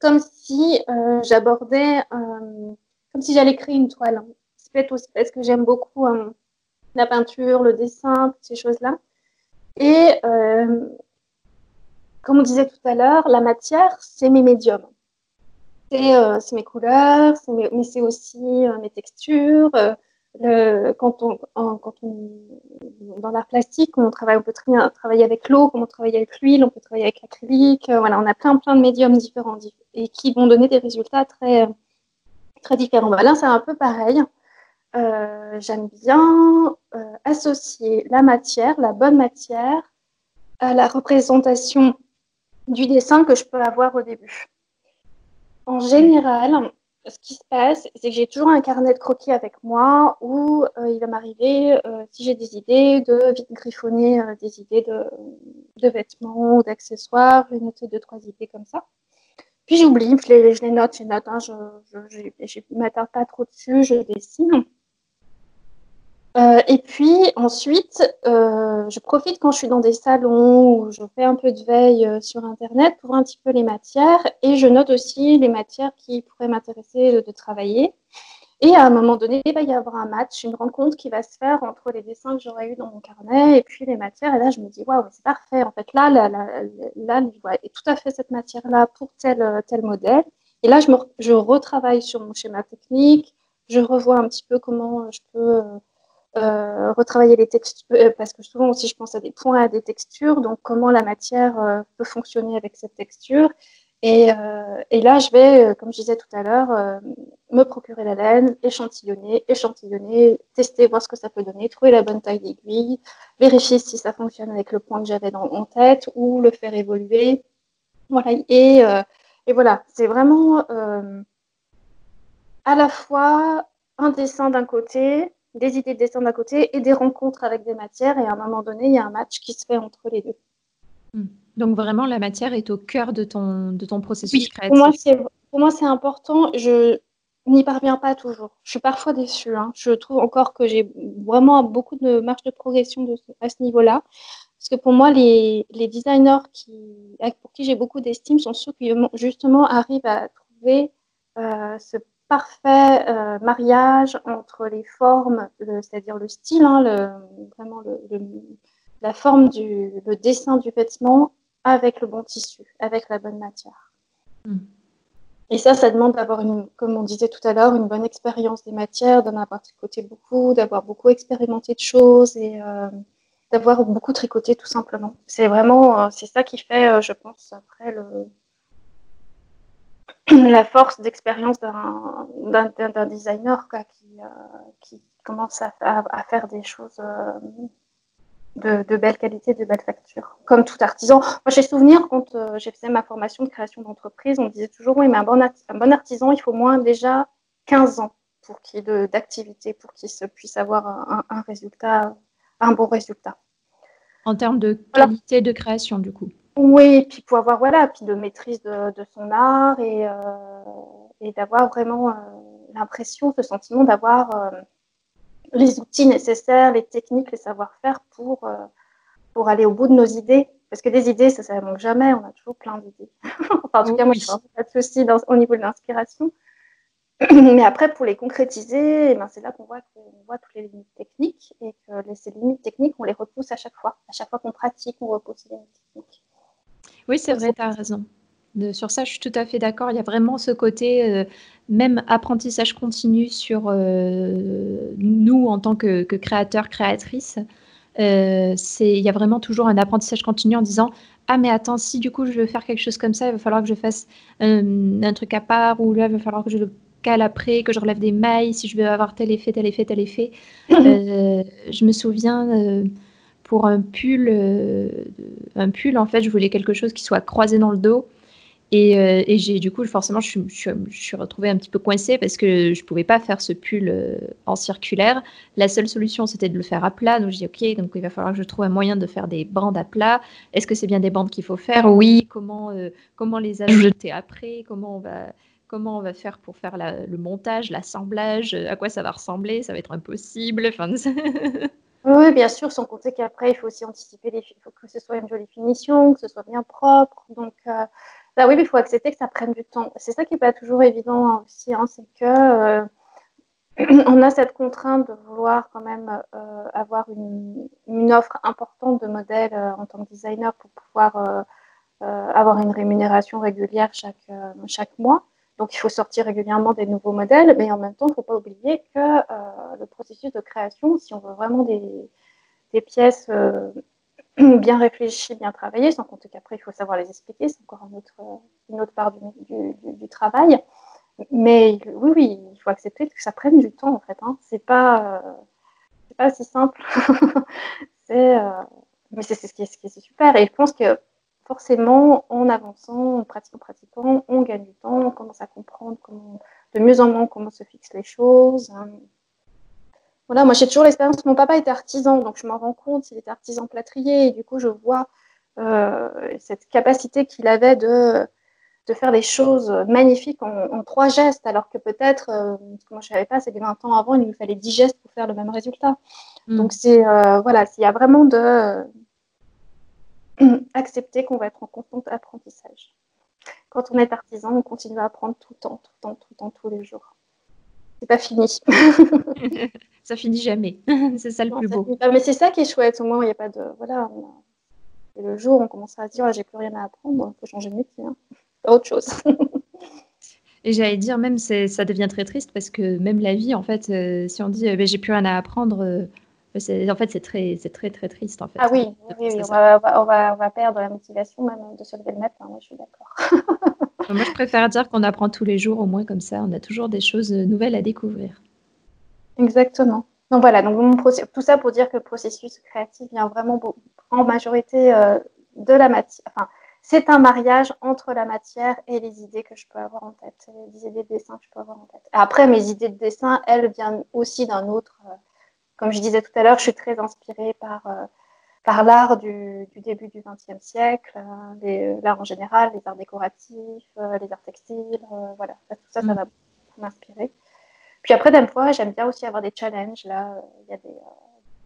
comme si euh, j'abordais, euh, comme si j'allais créer une toile. C'est peut-être aussi parce que j'aime beaucoup la peinture, le dessin, toutes ces choses-là. Et comme on disait tout à l'heure, la matière, c'est mes médiums. C'est mes couleurs, mais c'est aussi mes textures. Euh, quand, on, quand on, dans l'art plastique, on travaille, on peut travailler avec l'eau, comme on travaille avec l'huile, on peut travailler avec l'acrylique. voilà, on a plein, plein de médiums différents et qui vont donner des résultats très, très différents. Bah, là, c'est un peu pareil. J'aime bien associer la matière, la bonne matière, à la représentation du dessin que je peux avoir au début. En général, ce qui se passe, c'est que j'ai toujours un carnet de croquis avec moi où euh, il va m'arriver, euh, si j'ai des idées, de vite griffonner euh, des idées de, vêtements ou d'accessoires. Je vais noter deux, trois idées comme ça. Puis j'oublie, je les, les note, je note, hein, je ne m'attarde pas trop dessus, je dessine. Euh, et puis ensuite, euh, je profite quand je suis dans des salons où je fais un peu de veille euh, sur Internet pour un petit peu les matières et je note aussi les matières qui pourraient m'intéresser de, travailler. Et à un moment donné, il va y avoir un match, une rencontre qui va se faire entre les dessins que j'aurais eu dans mon carnet et puis les matières. Et là, je me dis, waouh, c'est parfait. En fait, là, là, là, là, tout à fait cette matière-là pour tel, tel modèle. Et là, je, me, je retravaille sur mon schéma technique. Je revois un petit peu comment je peux euh, retravailler les textures, euh, parce que souvent aussi je pense à des points, à des textures, donc comment la matière euh, peut fonctionner avec cette texture. Et, et, là, je vais, comme je disais tout à l'heure, me procurer la laine, échantillonner, échantillonner, tester, voir ce que ça peut donner, trouver la bonne taille d'aiguille, vérifier si ça fonctionne avec le point que j'avais en tête ou le faire évoluer. Voilà. Et, et voilà, c'est vraiment à la fois un dessin d'un côté, des idées de dessin d'un côté et des rencontres avec des matières. Et à un moment donné, il y a un match qui se fait entre les deux. Hmm. Donc vraiment, la matière est au cœur de ton, de ton processus créatif. Pour moi, c'est important. Je n'y parviens pas toujours. Je suis parfois déçue. Hein. Je trouve encore que j'ai vraiment beaucoup de marge de progression de, à ce niveau-là. Parce que pour moi, les, les designers qui, pour qui j'ai beaucoup d'estime sont ceux qui justement arrivent à trouver euh, ce parfait euh, mariage entre les formes, c'est-à-dire le style, hein, le, vraiment la forme du le dessin du vêtement avec le bon tissu, avec la bonne matière. Hmm. Et ça, ça demande d'avoir, une, comme on disait tout à l'heure, une bonne expérience des matières, d'en avoir tricoté beaucoup, d'avoir beaucoup expérimenté de choses et euh, d'avoir beaucoup tricoté tout simplement. C'est vraiment, euh, c'est ça qui fait, je pense, après le, la force d'expérience d'un designer euh, qui, commence à, faire des choses euh, de, belle qualité, de belle facture, comme tout artisan. Moi, j'ai souvenir quand euh, j'ai fait ma formation de création d'entreprise, on disait toujours oui, mais un bon, un bon artisan, il faut moins déjà 15 ans pour qu'il d'activité, pour qu'il puisse avoir un, résultat, un bon résultat. En termes de qualité de création, du coup. Oui, puis pour avoir voilà, puis de maîtrise de, son art et, euh, et d'avoir vraiment euh, l'impression, ce sentiment d'avoir euh, les outils nécessaires, les techniques, les savoir-faire pour, pour aller au bout de nos idées. Parce que des idées, ça ne manque jamais, on a toujours plein d'idées. enfin, en tout cas, moi, je pas de souci au niveau de l'inspiration. Mais après, pour les concrétiser, eh ben, c'est là qu'on voit, qu'on voit toutes les limites techniques et que ces limites techniques, on les repousse à chaque fois. À chaque fois qu'on pratique, on repousse les limites techniques. Oui, c'est vrai, tu as raison. sur ça, je suis tout à fait d'accord. Il y a vraiment ce côté, euh, même apprentissage continu sur euh, nous en tant que, créateurs, créatrices. Euh, il y a vraiment toujours un apprentissage continu en disant Ah, mais attends, si du coup je veux faire quelque chose comme ça, il va falloir que je fasse un truc à part, ou là, il va falloir que je le cale après, que je relève des mailles, si je veux avoir tel effet, tel effet, tel effet. Je me souviens pour un pull, un pull, en fait, je voulais quelque chose qui soit croisé dans le dos. Et, j'ai du coup, forcément, je, je, suis retrouvée un petit peu coincée parce que je pouvais pas faire ce pull en circulaire. La seule solution, c'était de le faire à plat. Donc, j'ai dit, OK, donc il va falloir que je trouve un moyen de faire des bandes à plat. Est-ce que c'est bien des bandes qu'il faut faire? Oui. Comment, comment les ajouter après? Comment on va comment on va faire pour faire le montage, l'assemblage, à quoi ça va ressembler, ça va être impossible. oui, bien sûr, sans compter qu'après, il faut aussi anticiper, les, il faut que ce soit une jolie finition, que ce soit bien propre. Donc, euh, bah oui, il faut accepter que ça prenne du temps. C'est ça qui n'est pas toujours évident aussi, hein, c'est que euh, on a cette contrainte de vouloir quand même euh, avoir une, une, offre importante de modèles en tant que designer pour pouvoir avoir une rémunération régulière chaque, chaque mois. Donc, il faut sortir régulièrement des nouveaux modèles, mais en même temps, il ne faut pas oublier que euh, le processus de création, si on veut vraiment des, pièces euh, bien réfléchies, bien travaillées, sans compter qu'après, il faut savoir les expliquer, c'est encore une autre part du, travail. Mais oui, oui, il faut accepter que ça prenne du temps, en fait. Hein. C'est pas, euh, pas si simple. mais c'est ce qui est super. Et je pense que forcément, en avançant, en pratiquant, pratiquant, on gagne du temps, on commence à comprendre comment, de mieux en mieux comment se fixent les choses. Hein. Voilà, moi j'ai toujours l'expérience, mon papa était artisan, donc je m'en rends compte, il était artisan plâtrier, et du coup je vois euh, cette capacité qu'il avait de, de faire des choses magnifiques en, trois gestes, alors que peut-être, euh, ce que moi je ne savais pas, c'est que 20 ans avant, il nous fallait 10 gestes pour faire le même résultat. Mm. Donc c'est, euh, voilà, s'il y a vraiment de, accepter qu'on va être en constant apprentissage. Quand on est artisan, on continue à apprendre tout le temps, tout le temps, tout le temps, tous les jours. C'est pas fini. ça finit jamais. c'est ça le plus beau. Mais c'est ça qui est chouette. Au moins, il n'y a pas de. Voilà. Et le jour, on commence à se dire, j'ai plus rien à apprendre, il faut changer de métier. Hein. autre chose. Et j'allais dire, même, ça devient très triste parce que même la vie, en fait, euh, si on dit, euh, ben, j'ai plus rien à apprendre, euh, en fait, c'est très, très, très triste. En fait, ah oui, oui, on, va, on, va, on, va, perdre la motivation même de se lever le matin. Moi, je suis d'accord. Moi, je préfère dire qu'on apprend tous les jours, au moins comme ça, on a toujours des choses nouvelles à découvrir. Exactement. Donc voilà, donc tout ça pour dire que le processus créatif vient vraiment en majorité euh, de la matière. Enfin, c'est un mariage entre la matière et les idées que je peux avoir en tête, les idées de dessin que je peux avoir en tête. Après, mes idées de dessin, elles viennent aussi d'un autre. Euh, comme je disais tout à l'heure, je suis très inspirée par, euh, par l'art du, début du XXe siècle, euh, l'art en général, les arts décoratifs, euh, les arts textiles, voilà, tout ça, ça mm. va beaucoup m'inspirer. Puis après, d'un fois, j'aime bien aussi avoir des challenges. Là, il y a des,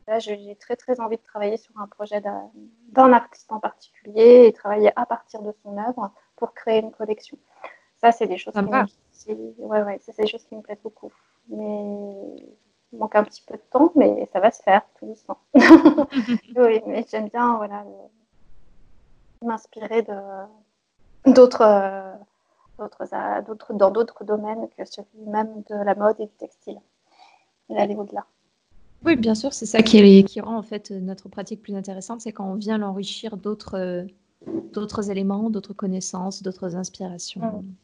là j'ai très très envie de travailler sur un projet d'un artiste en particulier et travailler à partir de son œuvre pour créer une collection. Ça, c'est des choses qui me, ouais, ouais, c'est des choses qui me plaisent beaucoup. Mais manque un petit peu de temps, mais ça va se faire tout doucement. oui, mais j'aime bien voilà, m'inspirer de, d'autres, euh, d'autres, dans d'autres domaines que celui même de la mode et du textile. Et aller au-delà. Oui, bien sûr, c'est ça qui, qui, rend en fait notre pratique plus intéressante, c'est quand on vient l'enrichir d'autres, d'autres éléments, d'autres connaissances, d'autres inspirations. Mm.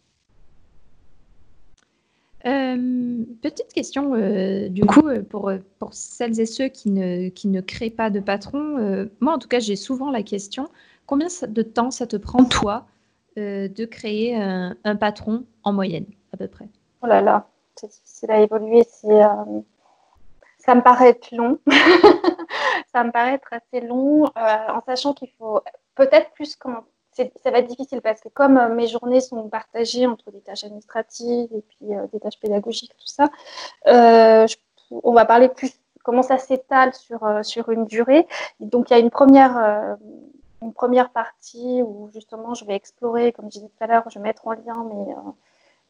Euh, petite question, euh, du coup, euh, pour, celles et ceux qui ne, créent pas de patron, moi en tout cas, j'ai souvent la question combien de temps ça te prend, toi, de créer un, patron en moyenne, à peu près? Oh là là, c'est difficile à évoluer. ça me paraît long. ça me paraît être assez long, en sachant qu'il faut peut-être plus qu'en ça va être difficile parce que comme euh, mes journées sont partagées entre des tâches administratives et puis euh, des tâches pédagogiques, tout ça, euh, on va parler plus comment ça s'étale sur, sur une durée. donc il y a une première, une première partie où justement je vais explorer, comme je disais tout à l'heure, je vais mettre en lien,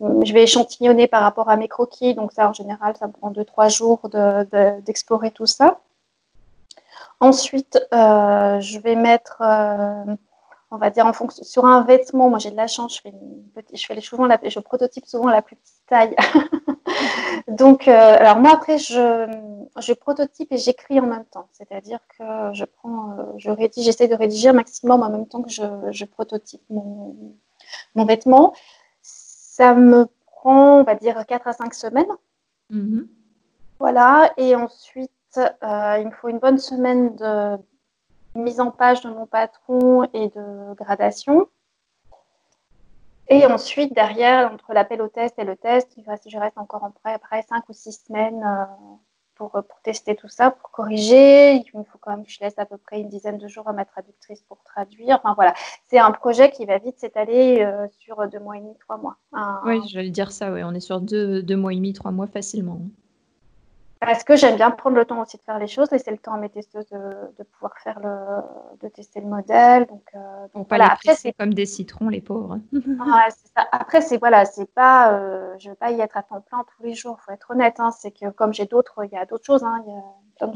mais je vais échantillonner par rapport à mes croquis. Donc ça, en général, ça prend 2-3 jours d'explorer tout ça. Ensuite, je vais mettre on va dire en fonction sur un vêtement moi j'ai de la chance je fais, je fais les souvent la, je prototype souvent la plus petite taille donc euh, alors moi après je, je prototype et j'écris en même temps c'est-à-dire que je prends euh, je rédige j'essaie de rédiger un maximum en même temps que je, je prototype mon, mon, vêtement ça me prend, on va dire, 4 à 5 semaines. Mhm. Voilà, et ensuite, euh, il me faut une bonne semaine de mise en page de mon patron et de gradation. Et ensuite, derrière, entre l'appel au test et le test, je reste encore en près, après 5 ou 6 semaines euh, pour, pour, tester tout ça, pour corriger. Il me faut quand même que je laisse à peu près une dizaine de jours à ma traductrice pour traduire. Enfin voilà, c'est un projet qui va vite s'étaler euh, sur deux mois et demi, trois mois. Oui, j'allais dire ça, oui. on est sur deux, deux mois et demi, trois mois facilement. Parce que j'aime bien prendre le temps aussi de faire les choses, laisser le temps à mes testeuses de, pouvoir faire le, de tester le modèle. Donc, euh, donc voilà. Après, c'est comme des citrons, les pauvres. ça. Après, c'est voilà, c'est pas, euh, je veux pas y être à temps plein tous les jours. Faut être honnête. Hein, c'est que comme j'ai d'autres, il y a d'autres choses. Hein, il y a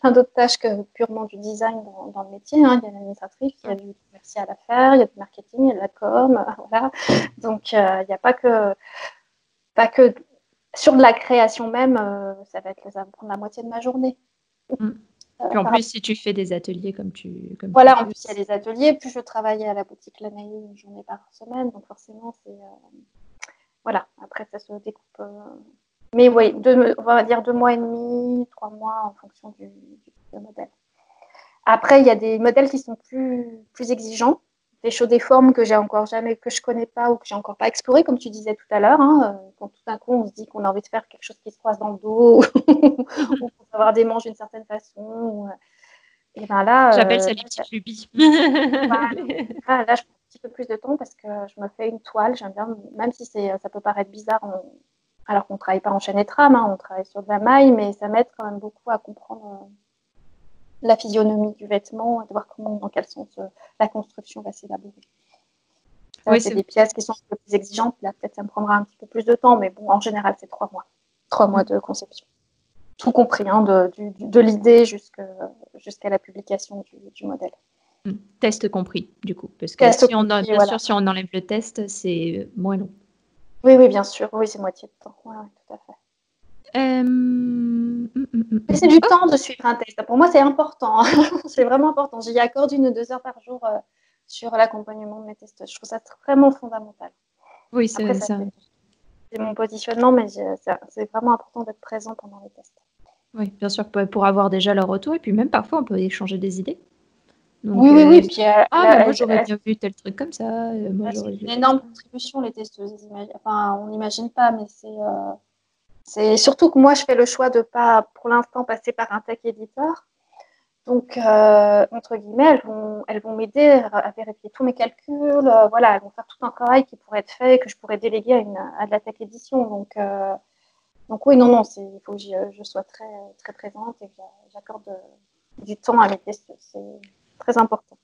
plein d'autres tâches que purement du design dans, le métier. Hein. Il y a l'administratrice, il y a du commercial à faire, il y a du marketing, il y a de la com, voilà. Donc euh, il n'y a pas que pas que sur de la création même, euh, ça va être ça va prendre la moitié de ma journée. Mm. Euh, en plus, si tu fais des ateliers comme tu. Comme voilà, en plus, il y a des ateliers. Plus je travaillais à la boutique l'année une journée par semaine. Donc, forcément, c'est. Euh, voilà, après, ça se découpe. Mais oui, on va dire deux mois et demi, trois mois en fonction du, du modèle. Après, il y a des modèles qui sont plus, plus exigeants des choses, des formes que j'ai encore jamais, que je connais pas ou que j'ai encore pas exploré, comme tu disais tout à l'heure. Hein, euh, quand tout d'un coup on se dit qu'on a envie de faire quelque chose qui se croise dans le dos, ou pour avoir des manches d'une certaine façon. et ben là, j'appelle ça les petites lubies. là, je prends un petit peu plus de temps parce que je me fais une toile. J'aime bien, même si c'est, ça peut paraître bizarre, alors qu'on travaille pas en chaîne et trame, hein, on travaille sur de la maille, mais ça m'aide quand même beaucoup à comprendre la physionomie du vêtement et de voir comment, dans quel sens euh, la construction va s'élaborer. Oui, c'est des pièces qui sont un peu plus exigeantes. Là, peut-être ça me prendra un petit peu plus de temps, mais bon, en général, c'est trois mois. Trois mois de conception. Tout compris, hein, de, de l'idée jusqu'à la publication du, modèle. Hmm. Test compris, du coup. Parce que si on, bien sûr, si on enlève le test, c'est moins long. Oui, oui, bien sûr. Oui, c'est moitié de temps. Oui, tout à fait. Euh, mm, mm, mm, c'est du temps de suivre un test. Pour moi, c'est important. c'est vraiment important. J'y accorde une ou deux heures par jour euh, sur l'accompagnement de mes tests. Je trouve ça vraiment fondamental. Oui, c'est ça. C'est mon positionnement, mais c'est vraiment important d'être présent pendant les tests. Oui, bien sûr, pour avoir déjà leur retour. Et puis même parfois, on peut échanger des idées. oui, oui, oui. Euh, puis, ah, moi, j'aurais bien vu tel truc comme ça. C'est une énorme contribution, les testeuses. Enfin, on n'imagine pas, mais c'est c'est surtout que moi, je fais le choix de ne pas, pour l'instant, passer par un tech éditeur. Donc, euh, entre guillemets, elles vont, m'aider à vérifier tous mes calculs. Euh, voilà, elles vont faire tout un travail qui pourrait être fait, que je pourrais déléguer à, une, de la tech édition. Donc, euh, oui, non, non, il faut que je sois très, très présente et que j'accorde du temps à mes tests. C'est très important.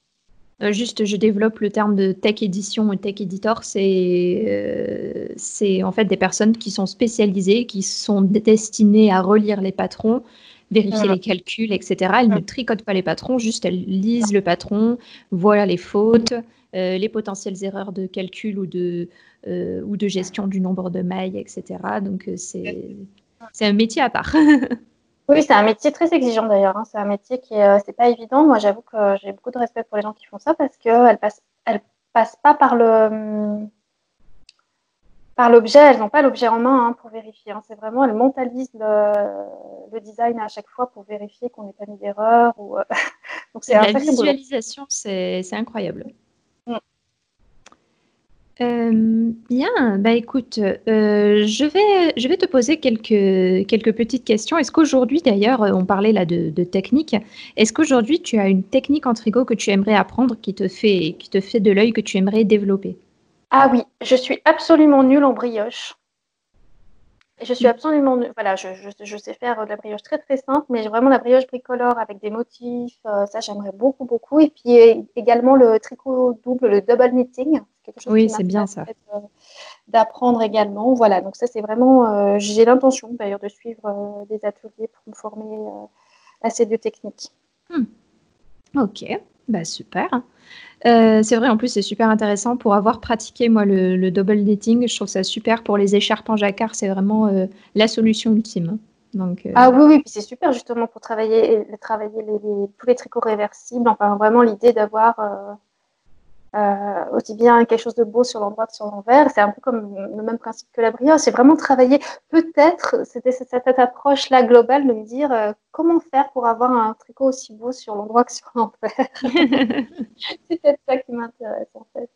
Euh, juste, je développe le terme de tech édition et tech editor. Euh, c'est en fait des personnes qui sont spécialisées, qui sont destinées à relire les patrons, vérifier les calculs, etc. Elles ne tricotent pas les patrons, juste elles lisent le patron, voient les fautes, euh, les potentielles erreurs de calcul ou de, ou de gestion du nombre de mailles, etc. Donc c'est un métier à part. Oui, c'est un métier très exigeant d'ailleurs. Hein. C'est un métier qui est, euh, c'est pas évident. Moi, j'avoue que j'ai beaucoup de respect pour les gens qui font ça parce qu'elles passent, elles passent pas par le par l'objet. Elles n'ont pas l'objet en main hein, pour vérifier. Hein. C'est vraiment, elles mentalisent le, design à chaque fois pour vérifier qu'on n'ait pas mis d'erreur. Ou... Euh, Donc c'est la visualisation, c'est incroyable. Euh, bien, bah écoute, euh, je, vais, te poser quelques, petites questions. Est-ce qu'aujourd'hui, d'ailleurs, on parlait là de, technique, est-ce qu'aujourd'hui tu as une technique en trigo que tu aimerais apprendre qui te fait, qui te fait de l'œil, que tu aimerais développer? Ah oui, je suis absolument nulle en brioche. Je suis absolument, voilà, je, je, sais faire de la brioche très très simple, mais vraiment la brioche bricolore avec des motifs, euh, ça j'aimerais beaucoup beaucoup. Et puis également le tricot double, le double knitting, quelque chose oui, c'est bien ça. Euh, d'apprendre également, voilà. Donc ça c'est vraiment, euh, j'ai l'intention d'ailleurs de suivre des ateliers pour me former à ces deux techniques. Hmm. Ok, bah super. Euh, c'est vrai, en plus, c'est super intéressant pour avoir pratiqué, moi, le, double knitting. Je trouve ça super pour les écharpes en jacquard. C'est vraiment euh, la solution ultime. Donc, euh, Ah oui, oui, c'est super justement pour travailler, travailler les, tous les tricots réversibles. Enfin, vraiment l'idée d'avoir euh, aussi bien quelque chose de beau sur l'endroit que sur l'envers. C'est un peu comme le même principe que la brioche. C'est vraiment travailler. Peut-être, c'était cette, approche-là globale de me dire euh, comment faire pour avoir un tricot aussi beau sur l'endroit que sur l'envers? c'est peut-être ça qui m'intéresse en fait.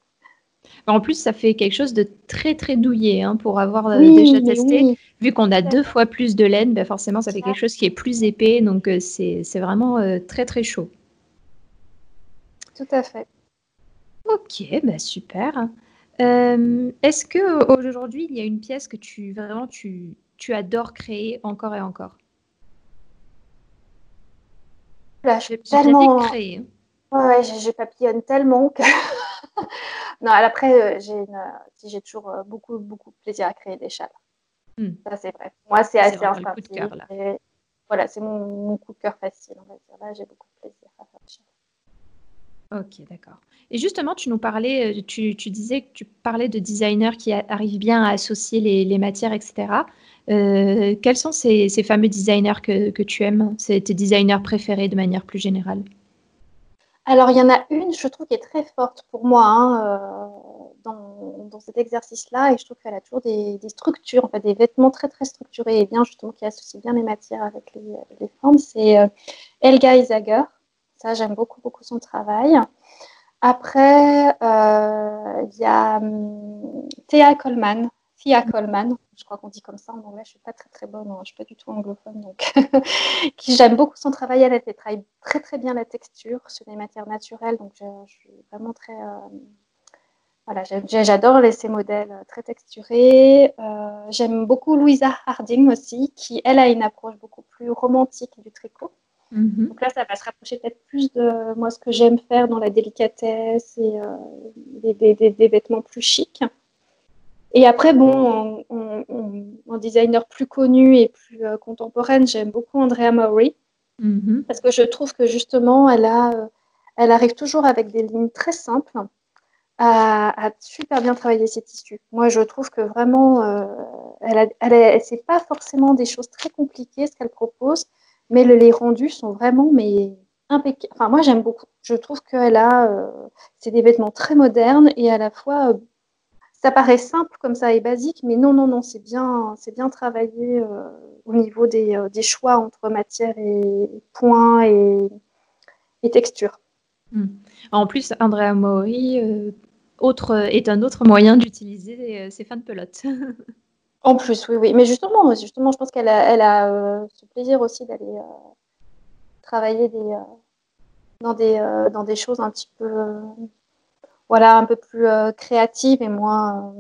En plus, ça fait quelque chose de très très douillet hein, pour avoir euh, déjà testé. Vu qu'on a deux fois plus de laine, ben forcément, ça fait quelque chose qui est plus épais. Donc, c'est vraiment très très chaud. Tout à fait. Ok, bah super. Euh, est-ce que aujourd'hui il y a une pièce que tu vraiment tu, tu adores créer encore et encore? Là, je tellement créer. Hein. Ouais, je, papillonne tellement que. non, après, euh, j'ai toujours euh, beaucoup, beaucoup de plaisir à créer des châles. Hmm. Ça, c'est vrai. Moi, c'est assez instinctif. Voilà, c'est mon, mon, coup de cœur facile, on va dire. Là, j'ai beaucoup de plaisir à faire des châles. Ok, d'accord. Et justement, tu nous parlais, euh, tu, disais que tu parlais de designers qui arrivent bien à associer les, matières, etc. Euh, quels sont ces, fameux designers que, tu aimes? C'est tes designers préférés de manière plus générale? Alors, il y en a une, je trouve, qui est très forte pour moi hein, euh, dans, cet exercice-là, et je trouve qu'elle a toujours des, structures, en des vêtements très, très structurés, et bien, justement, qui associent bien les matières avec les, les formes. C'est Elga Isager. J'aime beaucoup, beaucoup son travail. Après, euh, il y a hum, Thea Coleman, Thea Coleman, je crois qu'on dit comme ça en anglais, je suis pas très très bonne, hein, je suis pas du tout anglophone, donc qui j'aime beaucoup son travail, elle, elle travaille très très bien la texture sur des matières naturelles, donc je, suis vraiment très... Euh, voilà, j'adore ces modèles euh, très texturés. j'aime beaucoup Louisa Harding aussi, qui elle a une approche beaucoup plus romantique du tricot. Mhm. Donc là, ça va se rapprocher peut-être plus de moi ce que j'aime faire dans la délicatesse et euh, des, vêtements plus chics. Et après, bon, en, designer plus connu et plus euh, contemporaine, j'aime beaucoup Andrea Maury mhm. parce que je trouve que justement, elle, a, euh, elle arrive toujours avec des lignes très simples à, super bien travailler ses tissus. Moi, je trouve que vraiment, elle, a, elle, c'est pas forcément des choses très compliquées ce qu'elle propose, mais les rendus sont vraiment mais impeccables. Enfin, moi, j'aime beaucoup. Je trouve qu'elle a, euh, c'est des vêtements très modernes et à la fois, euh, ça paraît simple comme ça et basique, mais non, non, non, c'est bien, c'est bien travaillé euh, au niveau des, des, choix entre matière et points et, et texture. Hmm. En plus, Andrea Mori autre, est un autre moyen d'utiliser ses fins de pelote. En plus, oui, oui. Mais justement, justement je pense qu'elle a, elle a euh, ce plaisir aussi d'aller euh, travailler des, euh, dans, des, dans des choses un petit peu, voilà, un peu plus créatives et moins,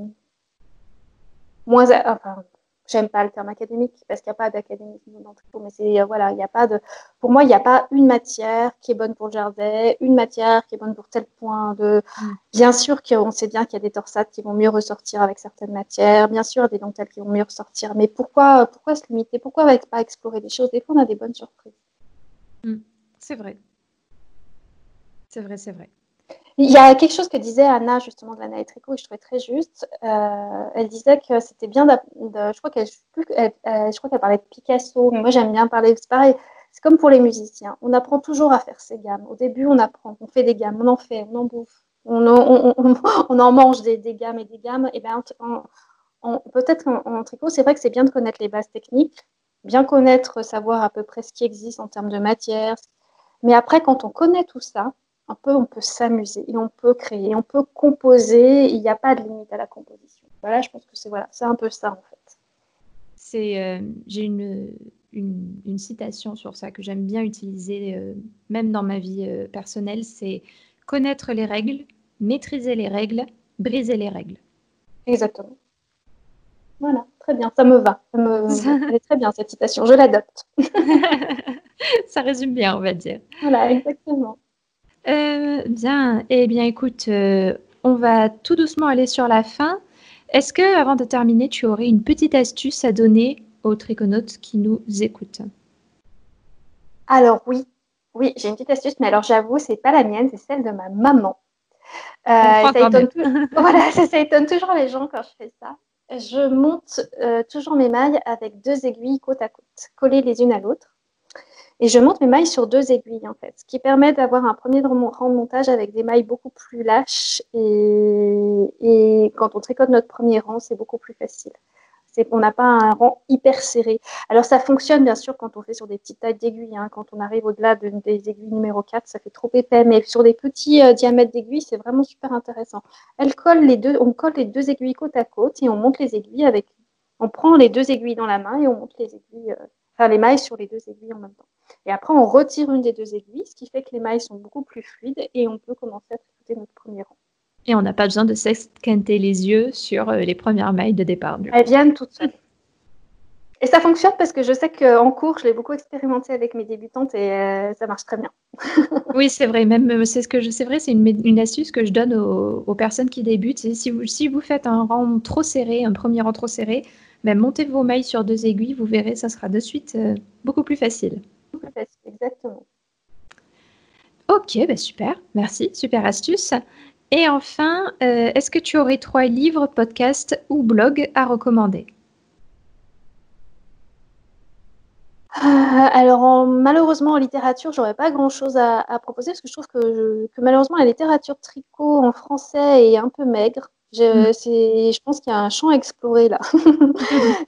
moins, enfin, j'aime pas le terme académique parce qu'il n'y a pas d'académisme dans tricot, mais c'est euh, voilà, il n'y a pas de, pour moi, il n'y a pas une matière qui est bonne pour le jardin, une matière qui est bonne pour tel point de. Mm. Bien sûr qu'on sait bien qu'il y a des torsades qui vont mieux ressortir avec certaines matières, bien sûr des dentelles qui vont mieux ressortir, mais pourquoi, pourquoi se limiter, pourquoi pas explorer des choses? Des fois, on a des bonnes surprises. Mm. C'est vrai. C'est vrai, c'est vrai. Il y a quelque chose que disait Anna justement de l'Anna et Tricot et je trouvais très juste. Euh, elle disait que c'était bien de, je crois qu'elle parlait de Picasso, moi j'aime bien parler. C'est pareil. C'est comme pour les musiciens. On apprend toujours à faire ses gammes. Au début, on apprend, on fait des gammes, on en fait, on en bouffe, on, en mange des, des, gammes et des gammes. Et ben, peut-être en, tricot, c'est vrai que c'est bien de connaître les bases techniques, bien connaître, savoir à peu près ce qui existe en termes de matière. Mais après, quand on connaît tout ça, un peu, on peut s'amuser et on peut créer, on peut composer. Il n'y a pas de limite à la composition. Voilà, je pense que c'est voilà, c'est un peu ça en fait. C'est, euh, j'ai une, une, citation sur ça que j'aime bien utiliser, euh, même dans ma vie euh, personnelle. C'est connaître les règles, maîtriser les règles, briser les règles. Exactement. Voilà, très bien, ça me va. Ça me, très bien cette citation, je l'adopte. ça résume bien, on va dire. Voilà, exactement. Euh, bien, eh bien écoute, euh, on va tout doucement aller sur la fin. Est-ce que, avant de terminer, tu aurais une petite astuce à donner aux triconautes qui nous écoutent? Alors oui, oui, j'ai une petite astuce, mais alors j'avoue, c'est pas la mienne, c'est celle de ma maman. Euh, ça, étonne voilà, ça, étonne toujours les gens quand je fais ça. Je monte toujours mes mailles avec deux aiguilles côte à côte, collées les unes à l'autre. Et je monte mes mailles sur deux aiguilles en fait, ce qui permet d'avoir un premier rang de montage avec des mailles beaucoup plus lâches et, quand on tricote notre premier rang, c'est beaucoup plus facile. C'est qu'on n'a pas un rang hyper serré. Alors ça fonctionne bien sûr quand on fait sur des petites tailles d'aiguilles. Hein. Quand on arrive au-delà de, des aiguilles numéro 4, ça fait trop épais. Mais sur des petits euh, diamètres d'aiguilles, c'est vraiment super intéressant. On colle les deux aiguilles côte à côte et on monte les aiguilles avec. On prend les deux aiguilles dans la main et on monte les aiguilles, euh, enfin les mailles sur les deux aiguilles en même temps. Et après, on retire une des deux aiguilles, ce qui fait que les mailles sont beaucoup plus fluides et on peut commencer à tricoter notre premier rang. Et on n'a pas besoin de s'esquinter les yeux sur euh, les premières mailles de départ. Elles viennent toutes seules. Et ça fonctionne parce que je sais qu'en cours, je l'ai beaucoup expérimenté avec mes débutantes et euh, ça marche très bien. oui, c'est vrai. Même euh, c'est ce que je, c'est vrai, c'est une, une, astuce que je donne aux, personnes qui débutent. Si vous, si vous faites un rang trop serré, un premier rang trop serré, montez vos mailles sur deux aiguilles, vous verrez, ça sera de suite beaucoup plus facile. Beaucoup plus facile, exactement. Ok, ben super, merci, super astuce. Et enfin, euh, est-ce que tu aurais trois livres, podcasts ou blogs à recommander? Euh, alors malheureusement en littérature, j'aurais pas grand-chose à, proposer parce que je trouve que, malheureusement la littérature tricot en français est un peu maigre. Je, mm. je pense qu'il y a un champ à explorer là.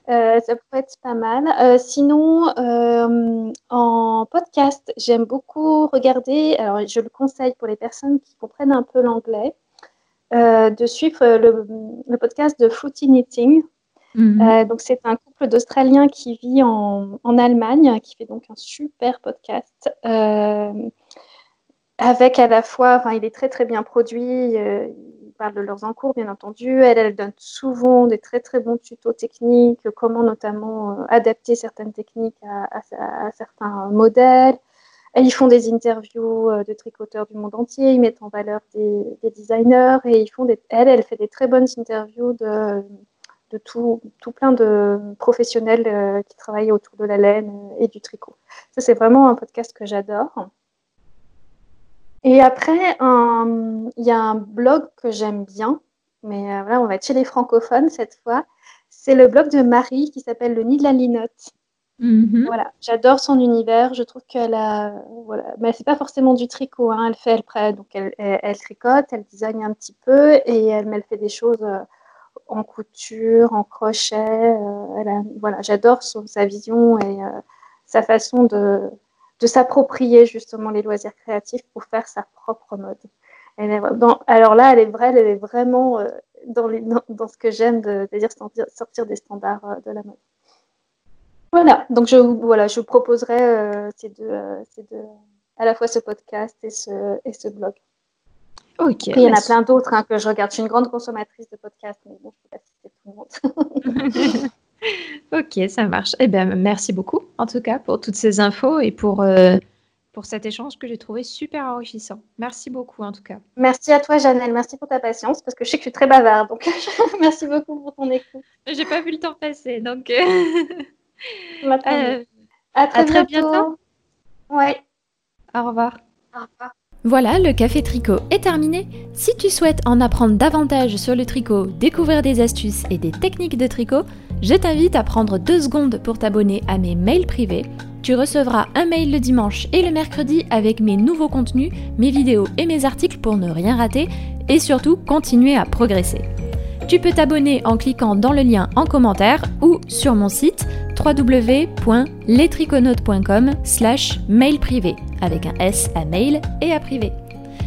Euh, ça pourrait être pas mal. sinon, en podcast, j'aime beaucoup regarder, alors je le conseille pour les personnes qui comprennent un peu l'anglais, euh, de suivre le, podcast de Fruity Knitting. Mhm. Euh, donc c'est un couple d'Australiens qui vit en, en, Allemagne, qui fait donc un super podcast. Euh, avec à la fois, enfin, il est très très bien produit, parlent de leurs encours bien entendu, elle, elle donne souvent des très très bons tutos techniques, comment notamment adapter certaines techniques à, certains modèles. Ils font des interviews euh, de tricoteurs du monde entier, ils mettent en valeur des, designers et ils font des, elle, fait des très bonnes interviews de, de tout, tout, plein de professionnels euh, qui travaillent autour de la laine euh, et du tricot. Ça, c'est vraiment un podcast que j'adore. Et après, il y a un blog que j'aime bien, mais voilà, on va être chez les francophones cette fois. C'est le blog de Marie qui s'appelle Le Nid de la Linotte. Mhm. Voilà, j'adore son univers. Je trouve qu'elle a, voilà, mais c'est pas forcément du tricot. Hein. Elle fait, elle prête, donc elle, elle, tricote, elle design un petit peu et elle, elle fait des choses euh, en couture, en crochet. Euh, elle voilà, j'adore sa vision et euh, sa façon de, de s'approprier justement les loisirs créatifs pour faire sa propre mode. alors là, elle est vraie, elle est vraiment dans, les, dans, ce que j'aime, de, de dire sortir des standards de la mode. Voilà, donc je, voilà, je proposerai euh, ces, deux, euh, ces, deux, à la fois ce podcast et ce, et ce blog. Ok. il y en a plein d'autres hein, que je regarde. Je suis une grande consommatrice de podcasts, mais bon, je ne peux pas citer tout le monde. ok, ça marche. Eh bien, merci beaucoup, en tout cas, pour toutes ces infos et pour, euh, pour cet échange que j'ai trouvé super enrichissant. Merci beaucoup, en tout cas. Merci à toi, Janelle. Merci pour ta patience, parce que je sais que je suis très bavarde. Donc, merci beaucoup pour ton écoute. J'ai pas vu le temps passer, donc... Euh, à très, bientôt. Ouais. Au revoir. Au revoir. Voilà, le café tricot est terminé. Si tu souhaites en apprendre davantage sur le tricot, découvrir des astuces et des techniques de tricot, je t'invite à prendre deux secondes pour t'abonner à mes mails privés. Tu recevras un mail le dimanche et le mercredi avec mes nouveaux contenus, mes vidéos et mes articles pour ne rien rater et surtout continuer à progresser. Tu peux t'abonner en cliquant dans le lien en commentaire ou sur mon site www.letriconautes.com slash mail privé avec un S à mail et à privé.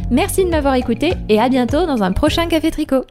Merci de m'avoir écouté et à bientôt dans un prochain Café Tricot.